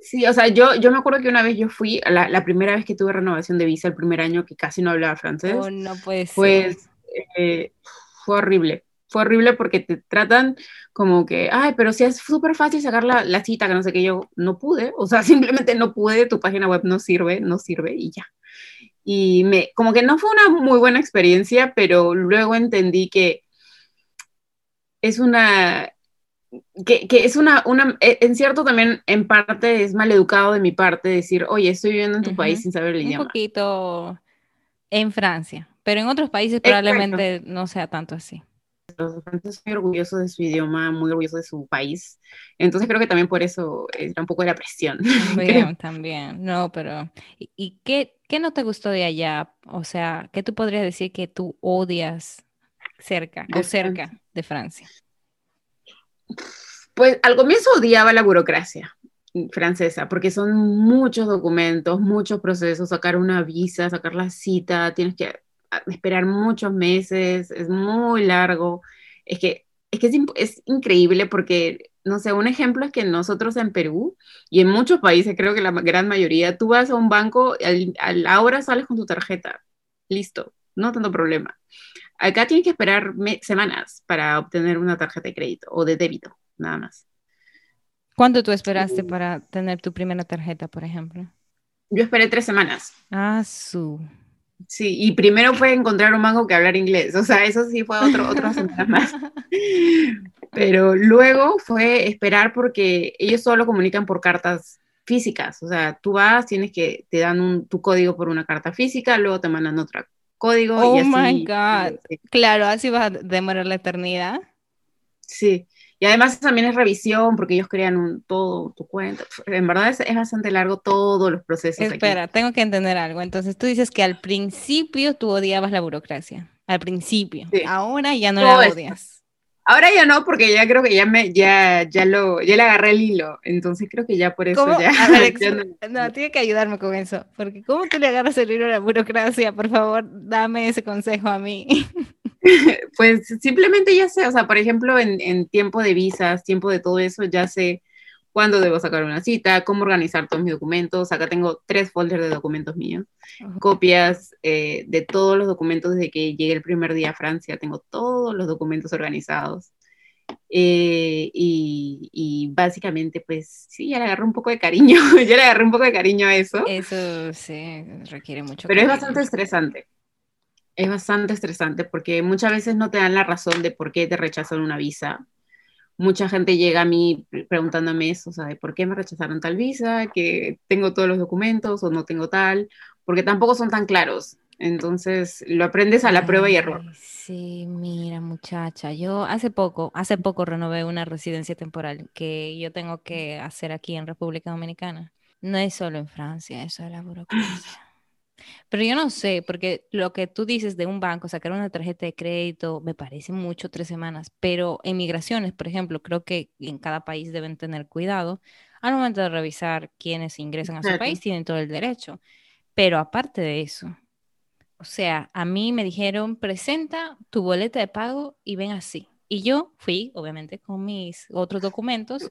Sí, o sea, yo, yo me acuerdo que una vez yo fui, la, la primera vez que tuve renovación de visa, el primer año que casi no hablaba francés, Oh, no puede ser. pues eh, fue horrible. Fue horrible porque te tratan como que, ay, pero si es súper fácil sacar la, la cita, que no sé qué, yo no pude, o sea, *laughs* simplemente no pude, tu página web no sirve, no sirve y ya. Y me, como que no fue una muy buena experiencia, pero luego entendí que es una, que, que es una, una, e- en cierto también, en parte es mal educado de mi parte decir, oye, estoy viviendo en tu país sin saber el Un idioma. poquito en Francia, pero en otros países Exacto. probablemente no sea tanto así. Los franceses muy orgullosos de su idioma, muy orgullosos de su país. Entonces creo que también por eso era un poco de la presión. creo. *laughs* También, también. No, pero ¿y, y qué, qué no te gustó de allá? O sea, ¿qué tú podrías decir que tú odias cerca De o cerca de Francia? Pues al comienzo odiaba la burocracia francesa, porque son muchos documentos, muchos procesos, sacar una visa, sacar la cita, tienes que ah, esperar muchos meses, es muy largo. Es que es, que es, increíble porque, no sé, un ejemplo es que nosotros en Perú y en muchos países, creo que la gran mayoría, tú vas a un banco, al, a la sales con tu tarjeta, listo, no tanto problema. Acá tienes que esperar semanas para obtener una tarjeta de crédito o de débito, nada más. ¿Cuánto tú esperaste para tener tu primera tarjeta, por ejemplo? Yo esperé tres semanas. Ah, su. Sí, y primero fue encontrar un mango que hablar inglés. O sea, eso sí fue otro, otras *laughs* semanas más. Pero luego fue esperar porque ellos solo comunican por cartas físicas. O sea, tú vas, tienes que, te dan un, tu código por una carta física, luego te mandan otro código. Oh y así, my God. Claro, así va a demorar la eternidad. Sí. Y además también es revisión porque ellos crean un, todo tu cuenta. En verdad es, es bastante largo todos los procesos. aquí. Espera, tengo que entender algo. Entonces tú dices que al principio tú odiabas la burocracia. Al principio. Sí. Ahora ya no Todo la odias. Ahora ya no, porque ya creo que ya me, ya, ya lo, ya le agarré el hilo. Entonces creo que ya por eso ya. *laughs* no... tiene que ayudarme con eso. Porque ¿cómo tú le agarras el hilo a la burocracia? Por favor, dame ese consejo a mí. *laughs* pues simplemente ya sé, o sea, por ejemplo, en, en tiempo de visas, tiempo de todo eso, ya sé cuándo debo sacar una cita, cómo organizar todos mis documentos. Acá tengo tres folders de documentos míos, copias eh, de todos los documentos desde que llegué el primer día a Francia, tengo todos los documentos organizados. Eh, y, básicamente, pues sí, ya le agarré un poco de cariño, *laughs* ya le agarré un poco de cariño a eso. Eso sí, requiere mucho. Pero es bastante estresante. Es bastante estresante porque muchas veces no te dan la razón de por qué te rechazan una visa mucha gente llega a mí preguntándome eso, o sea, por qué me rechazaron tal visa, que tengo todos los documentos o no tengo tal, porque tampoco son tan claros. Entonces lo aprendes a la prueba y error. Sí, mira muchacha, yo hace poco, hace poco renové una residencia temporal que yo tengo que hacer aquí en República Dominicana. No es solo en Francia, eso es la burocracia. Pero yo no sé, porque lo que tú dices de un banco, sacar una tarjeta de crédito, me parece mucho tres semanas, pero en migraciones, por ejemplo, creo que en cada país deben tener cuidado al momento de revisar quiénes ingresan a su país, tienen todo el derecho. Pero aparte de eso, o sea, a mí me dijeron, presenta tu boleta de pago y ven así. Y yo fui, obviamente, con mis otros documentos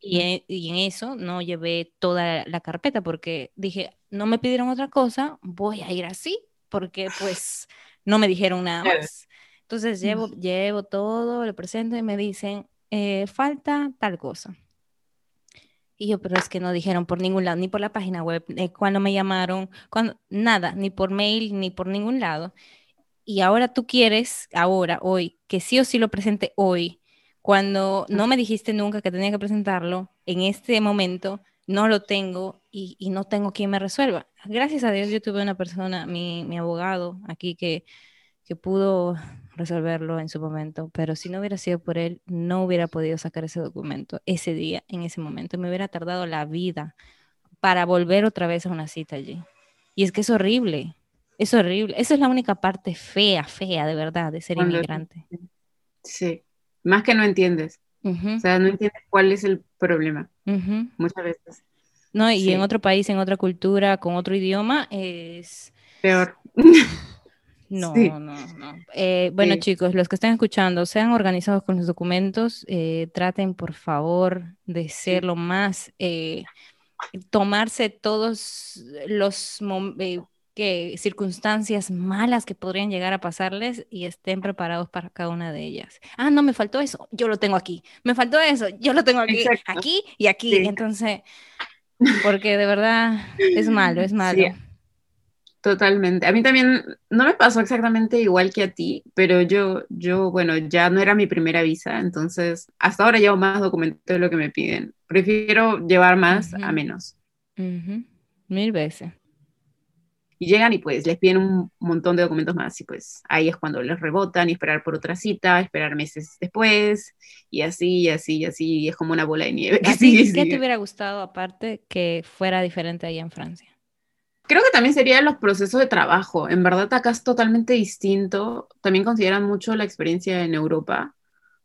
y en, eso no llevé toda la carpeta porque dije, no me pidieron otra cosa, voy a ir así, porque pues no me dijeron nada más. Entonces llevo, llevo todo, lo presento y me dicen, eh, falta tal cosa. Y yo, pero es que no dijeron por ningún lado, ni por la página web, eh, cuando me llamaron, cuando, nada, ni por mail, ni por ningún lado. Y ahora tú quieres, ahora, hoy, que sí o sí lo presente hoy, cuando no me dijiste nunca que tenía que presentarlo, en este momento no lo tengo y, no tengo quien me resuelva. Gracias a Dios yo tuve una persona, mi, abogado aquí, que, que pudo resolverlo en su momento, pero si no hubiera sido por él, no hubiera podido sacar ese documento ese día, en ese momento. Me hubiera tardado la vida para volver otra vez a una cita allí. Y es que es horrible, es horrible. Esa es la única parte fea, fea de verdad de ser inmigrante. Sí. Más que no entiendes. O sea, no entiendes cuál es el problema. Muchas veces. No, y en otro país, en otra cultura, con otro idioma, es... Peor. *laughs* No, no, no. Eh, bueno, chicos, los que están escuchando, sean organizados con los documentos, eh, traten por favor de ser lo más, eh, tomarse todos los que circunstancias malas que podrían llegar a pasarles y estén preparados para cada una de ellas. Ah, no, me faltó eso, yo lo tengo aquí. Me faltó eso, yo lo tengo aquí, aquí y aquí. Entonces, *laughs* porque de verdad es malo, es malo. Totalmente. A mí también no me pasó exactamente igual que a ti, pero yo, yo, bueno, ya no era mi primera visa, entonces hasta ahora llevo más documentos de lo que me piden. Prefiero llevar más a menos. Mil veces y llegan y pues les piden un montón de documentos más y pues ahí es cuando les rebotan y esperar por otra cita, esperar meses después y así y así y así y es como una bola de nieve. ¿Qué te hubiera gustado aparte que fuera diferente ahí en Francia? Creo que también serían los procesos de trabajo. En verdad acá es totalmente distinto. También consideran mucho la experiencia en Europa.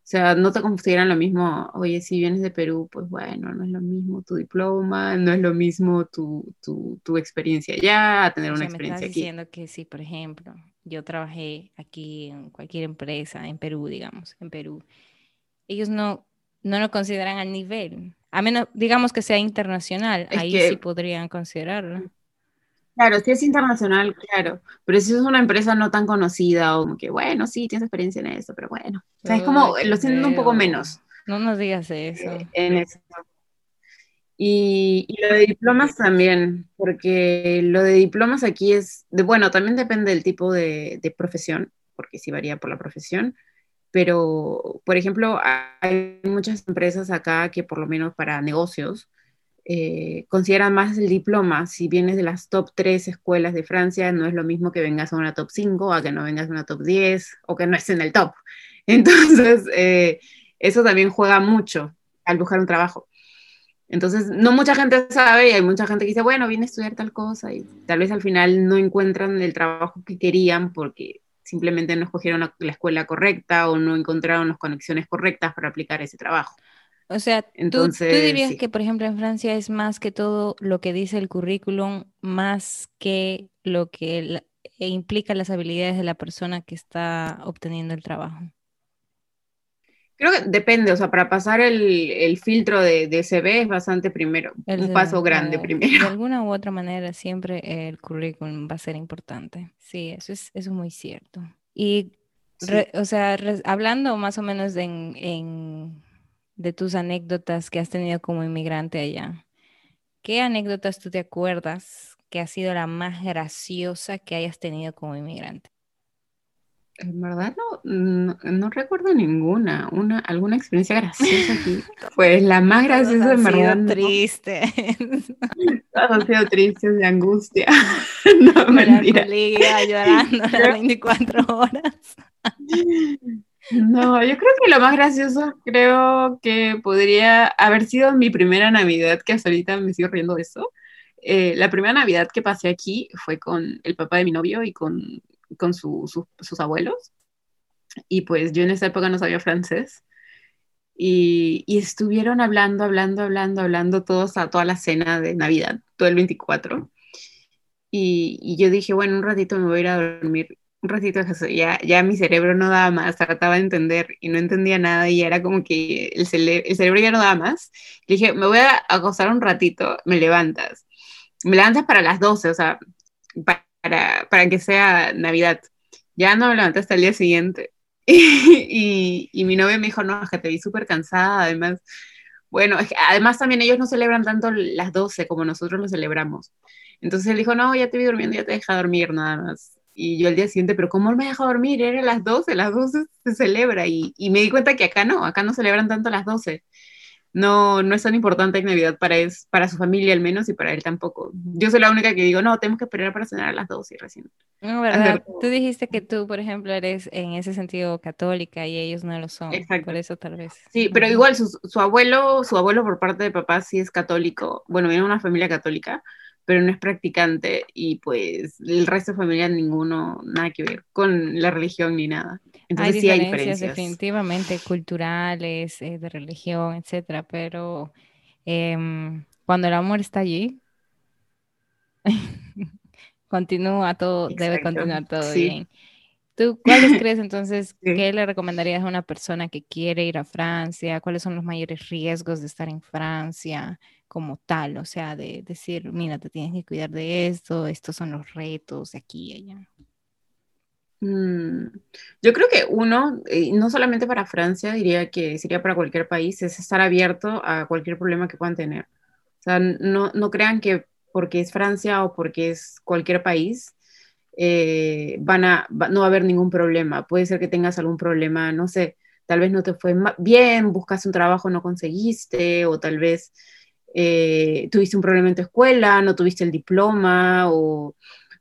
O sea, no te consideran lo mismo, oye, si vienes de Perú, pues bueno, no es lo mismo tu diploma, no es lo mismo tu, tu, tu experiencia allá, tener una experiencia me estás diciendo que si, por ejemplo, yo trabajé aquí en cualquier empresa, en Perú, digamos, en Perú, ellos no, no lo consideran al nivel, a menos, digamos que sea internacional, ahí sí podrían considerarlo. Claro, si es internacional, claro, pero si es una empresa no tan conocida o como que, bueno, sí, tienes experiencia en eso, pero bueno, o sea, es como, lo siento un poco menos. No nos digas eso. Eh, en eso. Y, lo de diplomas también, porque lo de diplomas aquí es, de, bueno, también depende del tipo de, de profesión, porque sí varía por la profesión, pero, por ejemplo, hay muchas empresas acá que por lo menos para negocios, eh, consideran más el diploma. Si vienes de las top 3 escuelas de Francia, no es lo mismo que vengas a una top 5, a que no vengas a una top 10 o que no estés en el top. *laughs* Entonces, eh, eso también juega mucho al buscar un trabajo. Entonces, no mucha gente sabe y hay mucha gente que dice, bueno, vine a estudiar tal cosa y tal vez al final no encuentran el trabajo que querían porque simplemente no escogieron la, escuela correcta o no encontraron las conexiones correctas para aplicar ese trabajo. O sea, Entonces, ¿tú, dirías que, por ejemplo, en Francia es más que todo lo que dice el currículum, más que lo que implica las habilidades de la persona que está obteniendo el trabajo. Creo que depende, o sea, para pasar el, filtro de, de, CV es bastante primero, un paso grande primero. De *laughs* alguna u otra manera siempre el currículum va a ser importante. Sí, eso es, eso es muy cierto. Y, o sea, hablando más o menos de, de tus anécdotas que has tenido como inmigrante allá, ¿qué anécdotas tú te acuerdas que ha sido la más graciosa que hayas tenido como inmigrante? En verdad no, no, recuerdo ninguna, una, alguna experiencia graciosa aquí. *laughs* Pues la más graciosa en verdad. Sido triste. *laughs* Todos han sido tristes de angustia. *laughs* no, mentira. llorando las 24 horas. No, yo creo que lo más gracioso creo que podría haber sido mi primera Navidad, que hasta ahorita me sigo riendo de eso. Eh, la primera Navidad que pasé aquí fue con el papá de mi novio y con con sus abuelos. Y pues yo en esa época no sabía francés. Y, estuvieron hablando, hablando, hablando, hablando todos a toda la cena de Navidad, todo el 24. Y, yo dije, bueno, un ratito me voy a ir a dormir, un ratito, ya, ya mi cerebro no daba más, trataba de entender y no entendía nada y era como que el, el cerebro ya no daba más. dije, me voy a acostar un ratito, me levantas. Me levantas para las 12, o sea, para para, que sea Navidad. Ya no me levanté hasta el día siguiente. *laughs* y, y, mi novia me dijo, no, es que te vi súper cansada, además. Bueno, además también ellos no celebran tanto las 12 como nosotros lo celebramos. Entonces él dijo, no, ya te vi durmiendo, ya te deja dormir nada más. Y yo el día siguiente, pero ¿cómo me deja dormir? Era las 12, las 12 se celebra. Y, y, me di cuenta que acá no, acá no celebran tanto las 12 no, no es tan importante en Navidad para, es, para su familia al menos y para él tampoco. Yo soy la única que digo, no, tenemos que esperar para cenar a las 12 y recién. No, ¿verdad? Tú dijiste que tú, por ejemplo, eres en ese sentido católica y ellos no lo son. Exacto. Por eso tal vez. Sí, pero igual su, su abuelo, su abuelo por parte de papá sí es católico. Bueno, viene de una familia católica, pero no es practicante y pues el resto de familia ninguno, nada que ver con la religión ni nada. Entonces hay sí hay diferencias. Definitivamente, culturales, eh, de religión, etcétera, pero em, cuando el amor está allí, *laughs* continúa todo, debe continuar todo bien. ¿Tú cuáles *laughs* crees entonces qué le recomendarías a una persona que quiere ir a Francia? ¿Cuáles son los mayores riesgos de estar en Francia como tal? O sea, de decir, mira, te tienes que cuidar de esto, estos son los retos de aquí y allá. Mm, yo creo que uno, eh, no solamente para Francia, diría que sería para cualquier país, es estar abierto a cualquier problema que puedan tener. O sea, no, no crean que porque es Francia o porque es cualquier país, eh, van a, no va a haber ningún problema. Puede ser que tengas algún problema, no sé, tal vez no te fue bien, buscaste un trabajo, no conseguiste, o tal vez eh, tuviste un problema en tu escuela, no tuviste el diploma, o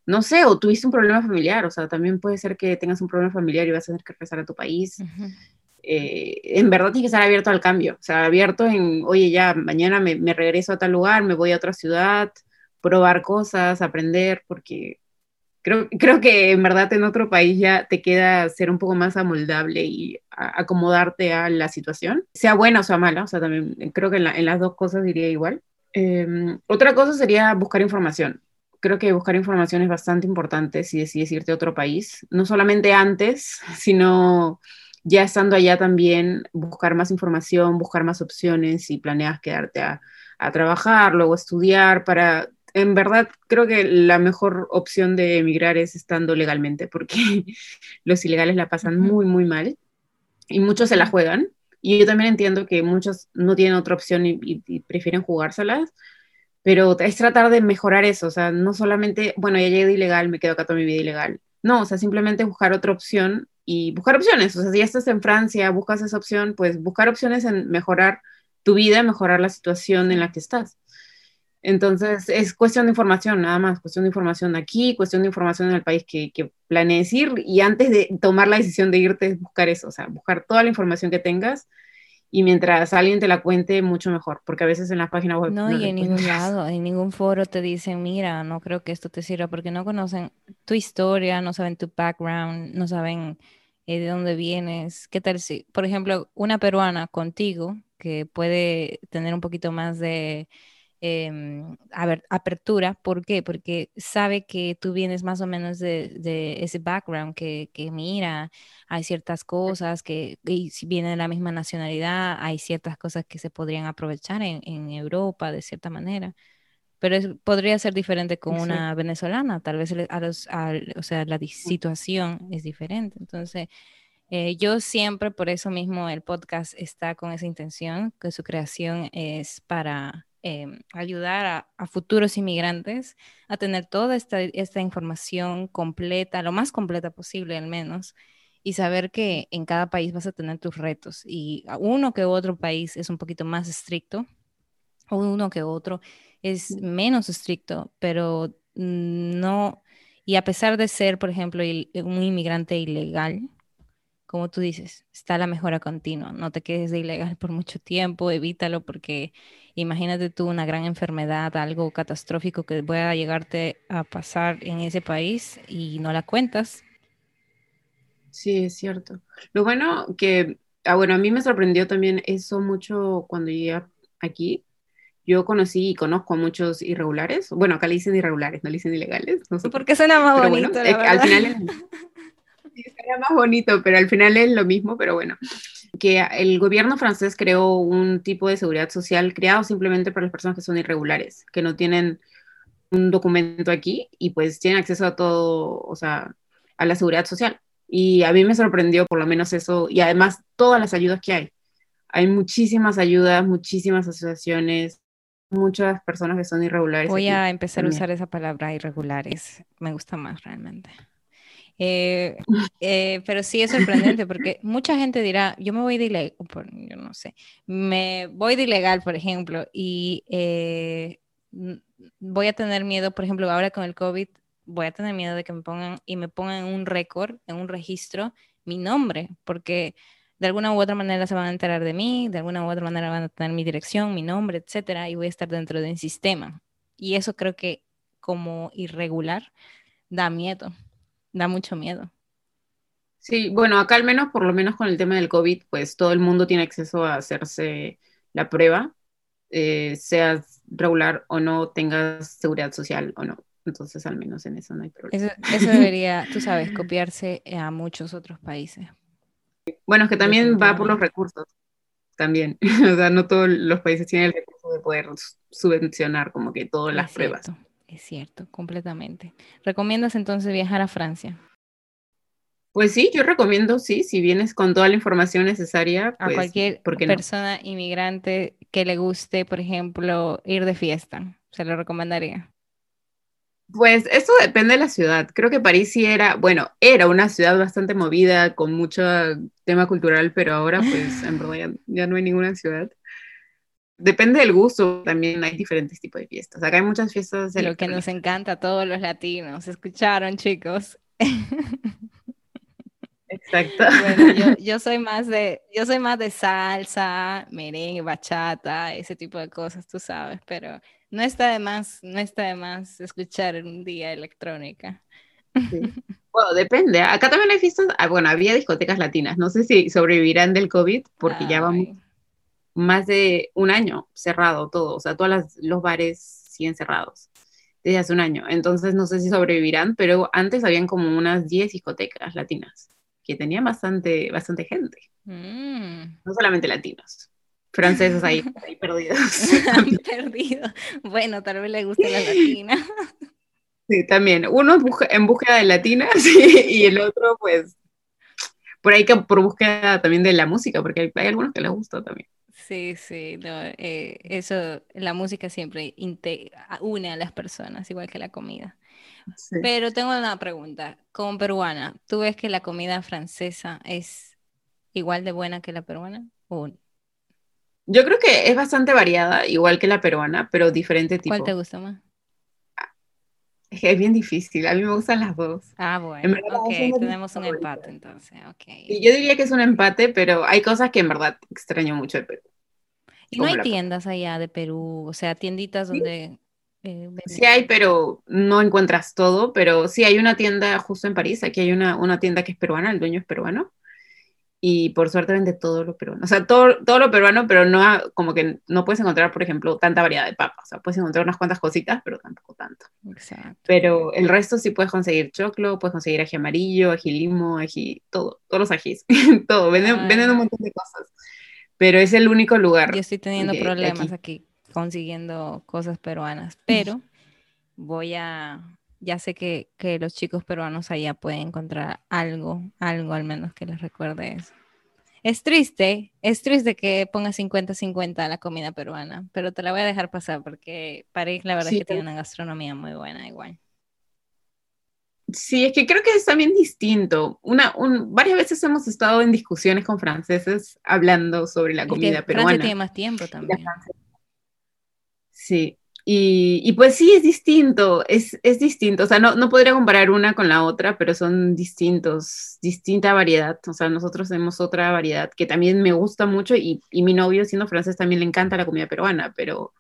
no sé, o tuviste un problema familiar, o sea, también puede ser que tengas un problema familiar y vas a tener que regresar a tu país. Eh, en verdad tienes que estar abierto al cambio, o sea, abierto en, oye, ya, mañana me, regreso a tal lugar, me voy a otra ciudad, probar cosas, aprender, porque creo, creo que en verdad en otro país ya te queda ser un poco más amoldable y acomodarte a la situación, sea buena o sea mala, o sea, también creo que en, las dos cosas diría igual. Em, otra cosa sería buscar información creo que buscar información es bastante importante si decides irte a otro país, no solamente antes, *laughs* sino ya estando allá también, buscar más información, buscar más opciones si planeas quedarte a, trabajar, luego estudiar, para, en verdad, creo que la mejor opción de emigrar es estando legalmente, porque *laughs* los ilegales la pasan muy, muy mal y muchos se la juegan. Y yo también entiendo que muchos no tienen otra opción y, y prefieren jugárselas, pero es tratar de mejorar eso, o sea, no solamente, bueno, ya llegué de ilegal, me quedo acá toda mi vida ilegal. No, o sea, simplemente buscar otra opción y buscar opciones. O sea, si ya estás en Francia, buscas esa opción, pues buscar opciones en mejorar tu vida, mejorar la situación en la que estás. Entonces, es cuestión de información, nada más, cuestión de información aquí, cuestión de información en el país que, que planees ir y antes de tomar la decisión de irte, buscar eso, o sea, buscar toda la información que tengas y mientras alguien te la cuente, mucho mejor, porque a veces en la página web... No, y en ningún lado, en ningún foro te dicen, mira, no creo que esto te sirva, porque no conocen tu historia, no saben tu background, no saben eh, de dónde vienes. ¿Qué tal si, por ejemplo, una peruana contigo, que puede tener un poquito más de eh, apertura. ¿Por qué? Porque sabe que tú vienes más o menos de, ese background, que, mira, hay ciertas cosas que, y si viene de la misma nacionalidad, hay ciertas cosas que se podrían aprovechar en, Europa de cierta manera. Pero podría ser diferente con una venezolana, tal vez o sea, la situación es diferente. Entonces, eh, yo siempre, por eso mismo, el podcast está con esa intención, que su creación es para Em, ayudar a, futuros inmigrantes a tener toda esta, esta información completa, lo más completa posible al menos, y saber que en cada país vas a tener tus retos y uno que otro país es un poquito más estricto, o uno que otro es menos estricto, pero no, y a pesar de ser, por ejemplo, un inmigrante ilegal, como tú dices, está la mejora continua. No te quedes de ilegal por mucho tiempo, evítalo porque imagínate tú una gran enfermedad, algo catastrófico que pueda llegarte a pasar en ese país y no la cuentas. Sí, es cierto. Lo bueno que, ah, bueno, a mí me sorprendió también eso mucho cuando llegué aquí. Yo conocí y conozco a muchos irregulares. Bueno, acá le dicen irregulares, no le dicen ilegales. No sé. Porque suena más bonito. al final *laughs* sería más bonito, pero al final es lo mismo, pero bueno. Que el gobierno francés creó un tipo de seguridad social creado simplemente para las personas que son irregulares, que no tienen un documento aquí y pues tienen acceso a todo, o sea, a la seguridad social. Y a mí me sorprendió por lo menos eso, y además todas las ayudas que hay. Hay muchísimas ayudas, muchísimas asociaciones, muchas personas que son irregulares. Voy a empezar a usar esa palabra irregulares, me gusta más realmente. Eh, eh, pero sí es sorprendente porque mucha gente dirá, yo me voy de ilegal, yo no sé, me voy de ilegal, por ejemplo, y eh, voy a tener miedo, por ejemplo, ahora con el COVID, voy a tener miedo de que me pongan y me pongan en un récord, en un registro, mi nombre, porque de alguna u otra manera se van a enterar de mí, de alguna u otra manera van a tener mi dirección, mi nombre, etcétera, y voy a estar dentro de un sistema. Y eso creo que como irregular da miedo da mucho miedo. Sí, bueno, acá al menos, por lo menos con el tema del COVID, pues todo el mundo tiene acceso a hacerse la prueba, eh, seas regular o no, tengas seguridad social o no. Entonces, al menos en eso no hay problema. Eso, debería, tú sabes, copiarse a muchos otros países. Bueno, es que también va por los recursos, también. *laughs* o sea, no todos los países tienen el recurso de poder subvencionar como que todas las pruebas. Es cierto, completamente. ¿Recomiendas entonces viajar a Francia? Pues sí, yo recomiendo, sí, si vienes con toda la información necesaria. a pues, cualquier persona inmigrante que le guste, por ejemplo, ir de fiesta, se lo recomendaría. Pues eso depende de la ciudad. Creo que París sí era, bueno, era una ciudad bastante movida, con mucho tema cultural, pero ahora pues en *laughs* verdad ya no hay ninguna ciudad depende del gusto, también hay diferentes tipos de fiestas. Acá hay muchas fiestas. Lo que nos encanta a todos los latinos. ¿Escucharon, chicos? Exacto. *laughs* Bueno, *laughs* yo, soy más de, yo soy más de salsa, merengue, bachata, ese tipo de cosas, tú sabes, pero no está de más, no está de más escuchar un día electrónica. *laughs* Bueno, depende. Acá también hay fiestas, ah, bueno, había discotecas latinas. No sé si sobrevivirán del COVID, porque ya vamos más de un año cerrado todo, o sea, todos los bares siguen cerrados desde hace un año. Entonces no sé si sobrevivirán, pero antes habían como unas 10 discotecas latinas que tenían bastante, bastante gente. Mm. No solamente latinos, franceses ahí, *laughs* ahí perdidos. perdidos. Bueno, tal vez le guste la latina. Sí, también. Uno en búsqueda de latinas *laughs* y el otro, pues, por ahí que por búsqueda también de la música, porque hay, hay algunos que les gusta también. Sí, sí, no, eh, eso, la música siempre une a las personas, igual que la comida. Pero tengo una pregunta, como peruana, ¿tú ves que la comida francesa es igual de buena que la peruana? Yo creo que es bastante variada, igual que la peruana, pero diferente tipo. ¿Cuál te gusta más? Es bien difícil, a mí me gustan las dos. Ah, bueno, ok, tenemos un empate entonces, ok. Y yo diría que es un empate, pero hay cosas que en verdad extraño mucho de Perú. ¿Y no hay tiendas allá de Perú? O sea, tienditas donde... Eh, sí hay, pero no encuentras todo, pero sí hay una tienda justo en París, aquí hay una, una tienda que es peruana, el dueño es peruano, y por suerte vende todo lo peruano. O sea, todo, todo lo peruano, pero no como que no puedes encontrar, por ejemplo, tanta variedad de papas. O sea, puedes encontrar unas cuantas cositas, pero tampoco tanto. Exacto. Pero el resto sí puedes conseguir choclo, puedes conseguir ají amarillo, ají limo, ají, todo, todos los ajís, *laughs* todo. Venden, venden, un montón de cosas. Pero es el único lugar. Yo estoy teniendo problemas aquí. consiguiendo cosas peruanas, pero voy a ya sé que, los chicos peruanos allá pueden encontrar algo, algo al menos que les recuerde eso. Es triste, es triste que ponga 50-50 la comida peruana, pero te la voy a dejar pasar porque París la verdad es que tiene una gastronomía muy buena igual. Sí, es que creo que es también distinto. Una, varias veces hemos estado en discusiones con franceses hablando sobre la comida peruana. Francia tiene más tiempo también. Sí, y, pues sí, es distinto, es, es distinto, o sea, no, no, podría comparar una con la otra, pero son distintos, distinta variedad, o sea, nosotros tenemos otra variedad que también me gusta mucho y, y mi novio, siendo francés, también le encanta la comida peruana, pero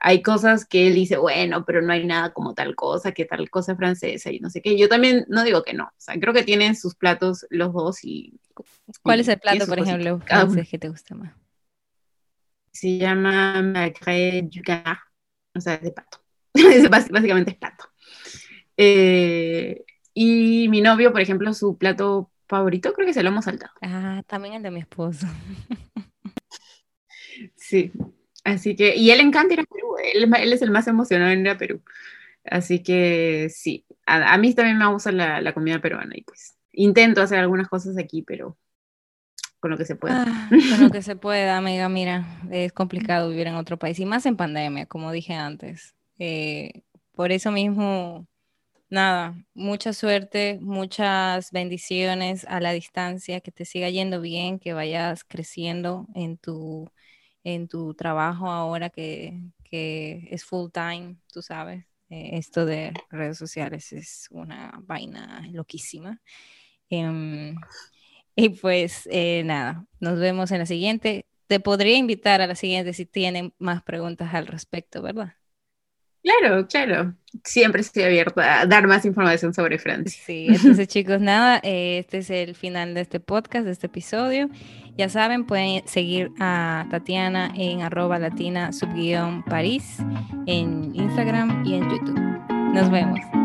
hay cosas que él dice, bueno, pero no hay nada como tal cosa, que tal cosa francesa y no sé qué. Yo también no digo que no, o sea, creo que tienen sus platos los dos y... ¿Cuál es el plato, por ejemplo, francés que te gusta más? Se llama Magret du Canard o sea, es de pato. *laughs* Básicamente es pato. Eh, y mi novio, por ejemplo, su plato favorito, creo que se lo hemos saltado. Ah, también el de mi esposo. sí, así que, y él encanta ir a Perú, él, es el más emocionado en ir a Perú. Así que sí, a, mí también me gusta la, la, comida peruana y pues intento hacer algunas cosas aquí, pero con lo que se pueda. Ah, con lo que se pueda, amiga, mira, es complicado vivir en otro país y más en pandemia, como dije antes. Eh, por eso mismo, nada, mucha suerte, muchas bendiciones a la distancia, que te siga yendo bien, que vayas creciendo en tu, en tu trabajo ahora que, que es full time, tú sabes. Eh, esto de redes sociales es una vaina loquísima. Em, y pues eh, nada, nos vemos en la siguiente. Te podría invitar a la siguiente si tienen más preguntas al respecto, ¿verdad? Claro, claro. Siempre estoy abierta a dar más información sobre Francia. Sí, entonces chicos, nada, eh, este es el final de este podcast, de este episodio. Ya saben, pueden seguir a Tatiana en arroba latina subguión París, en Instagram y en YouTube. Nos vemos.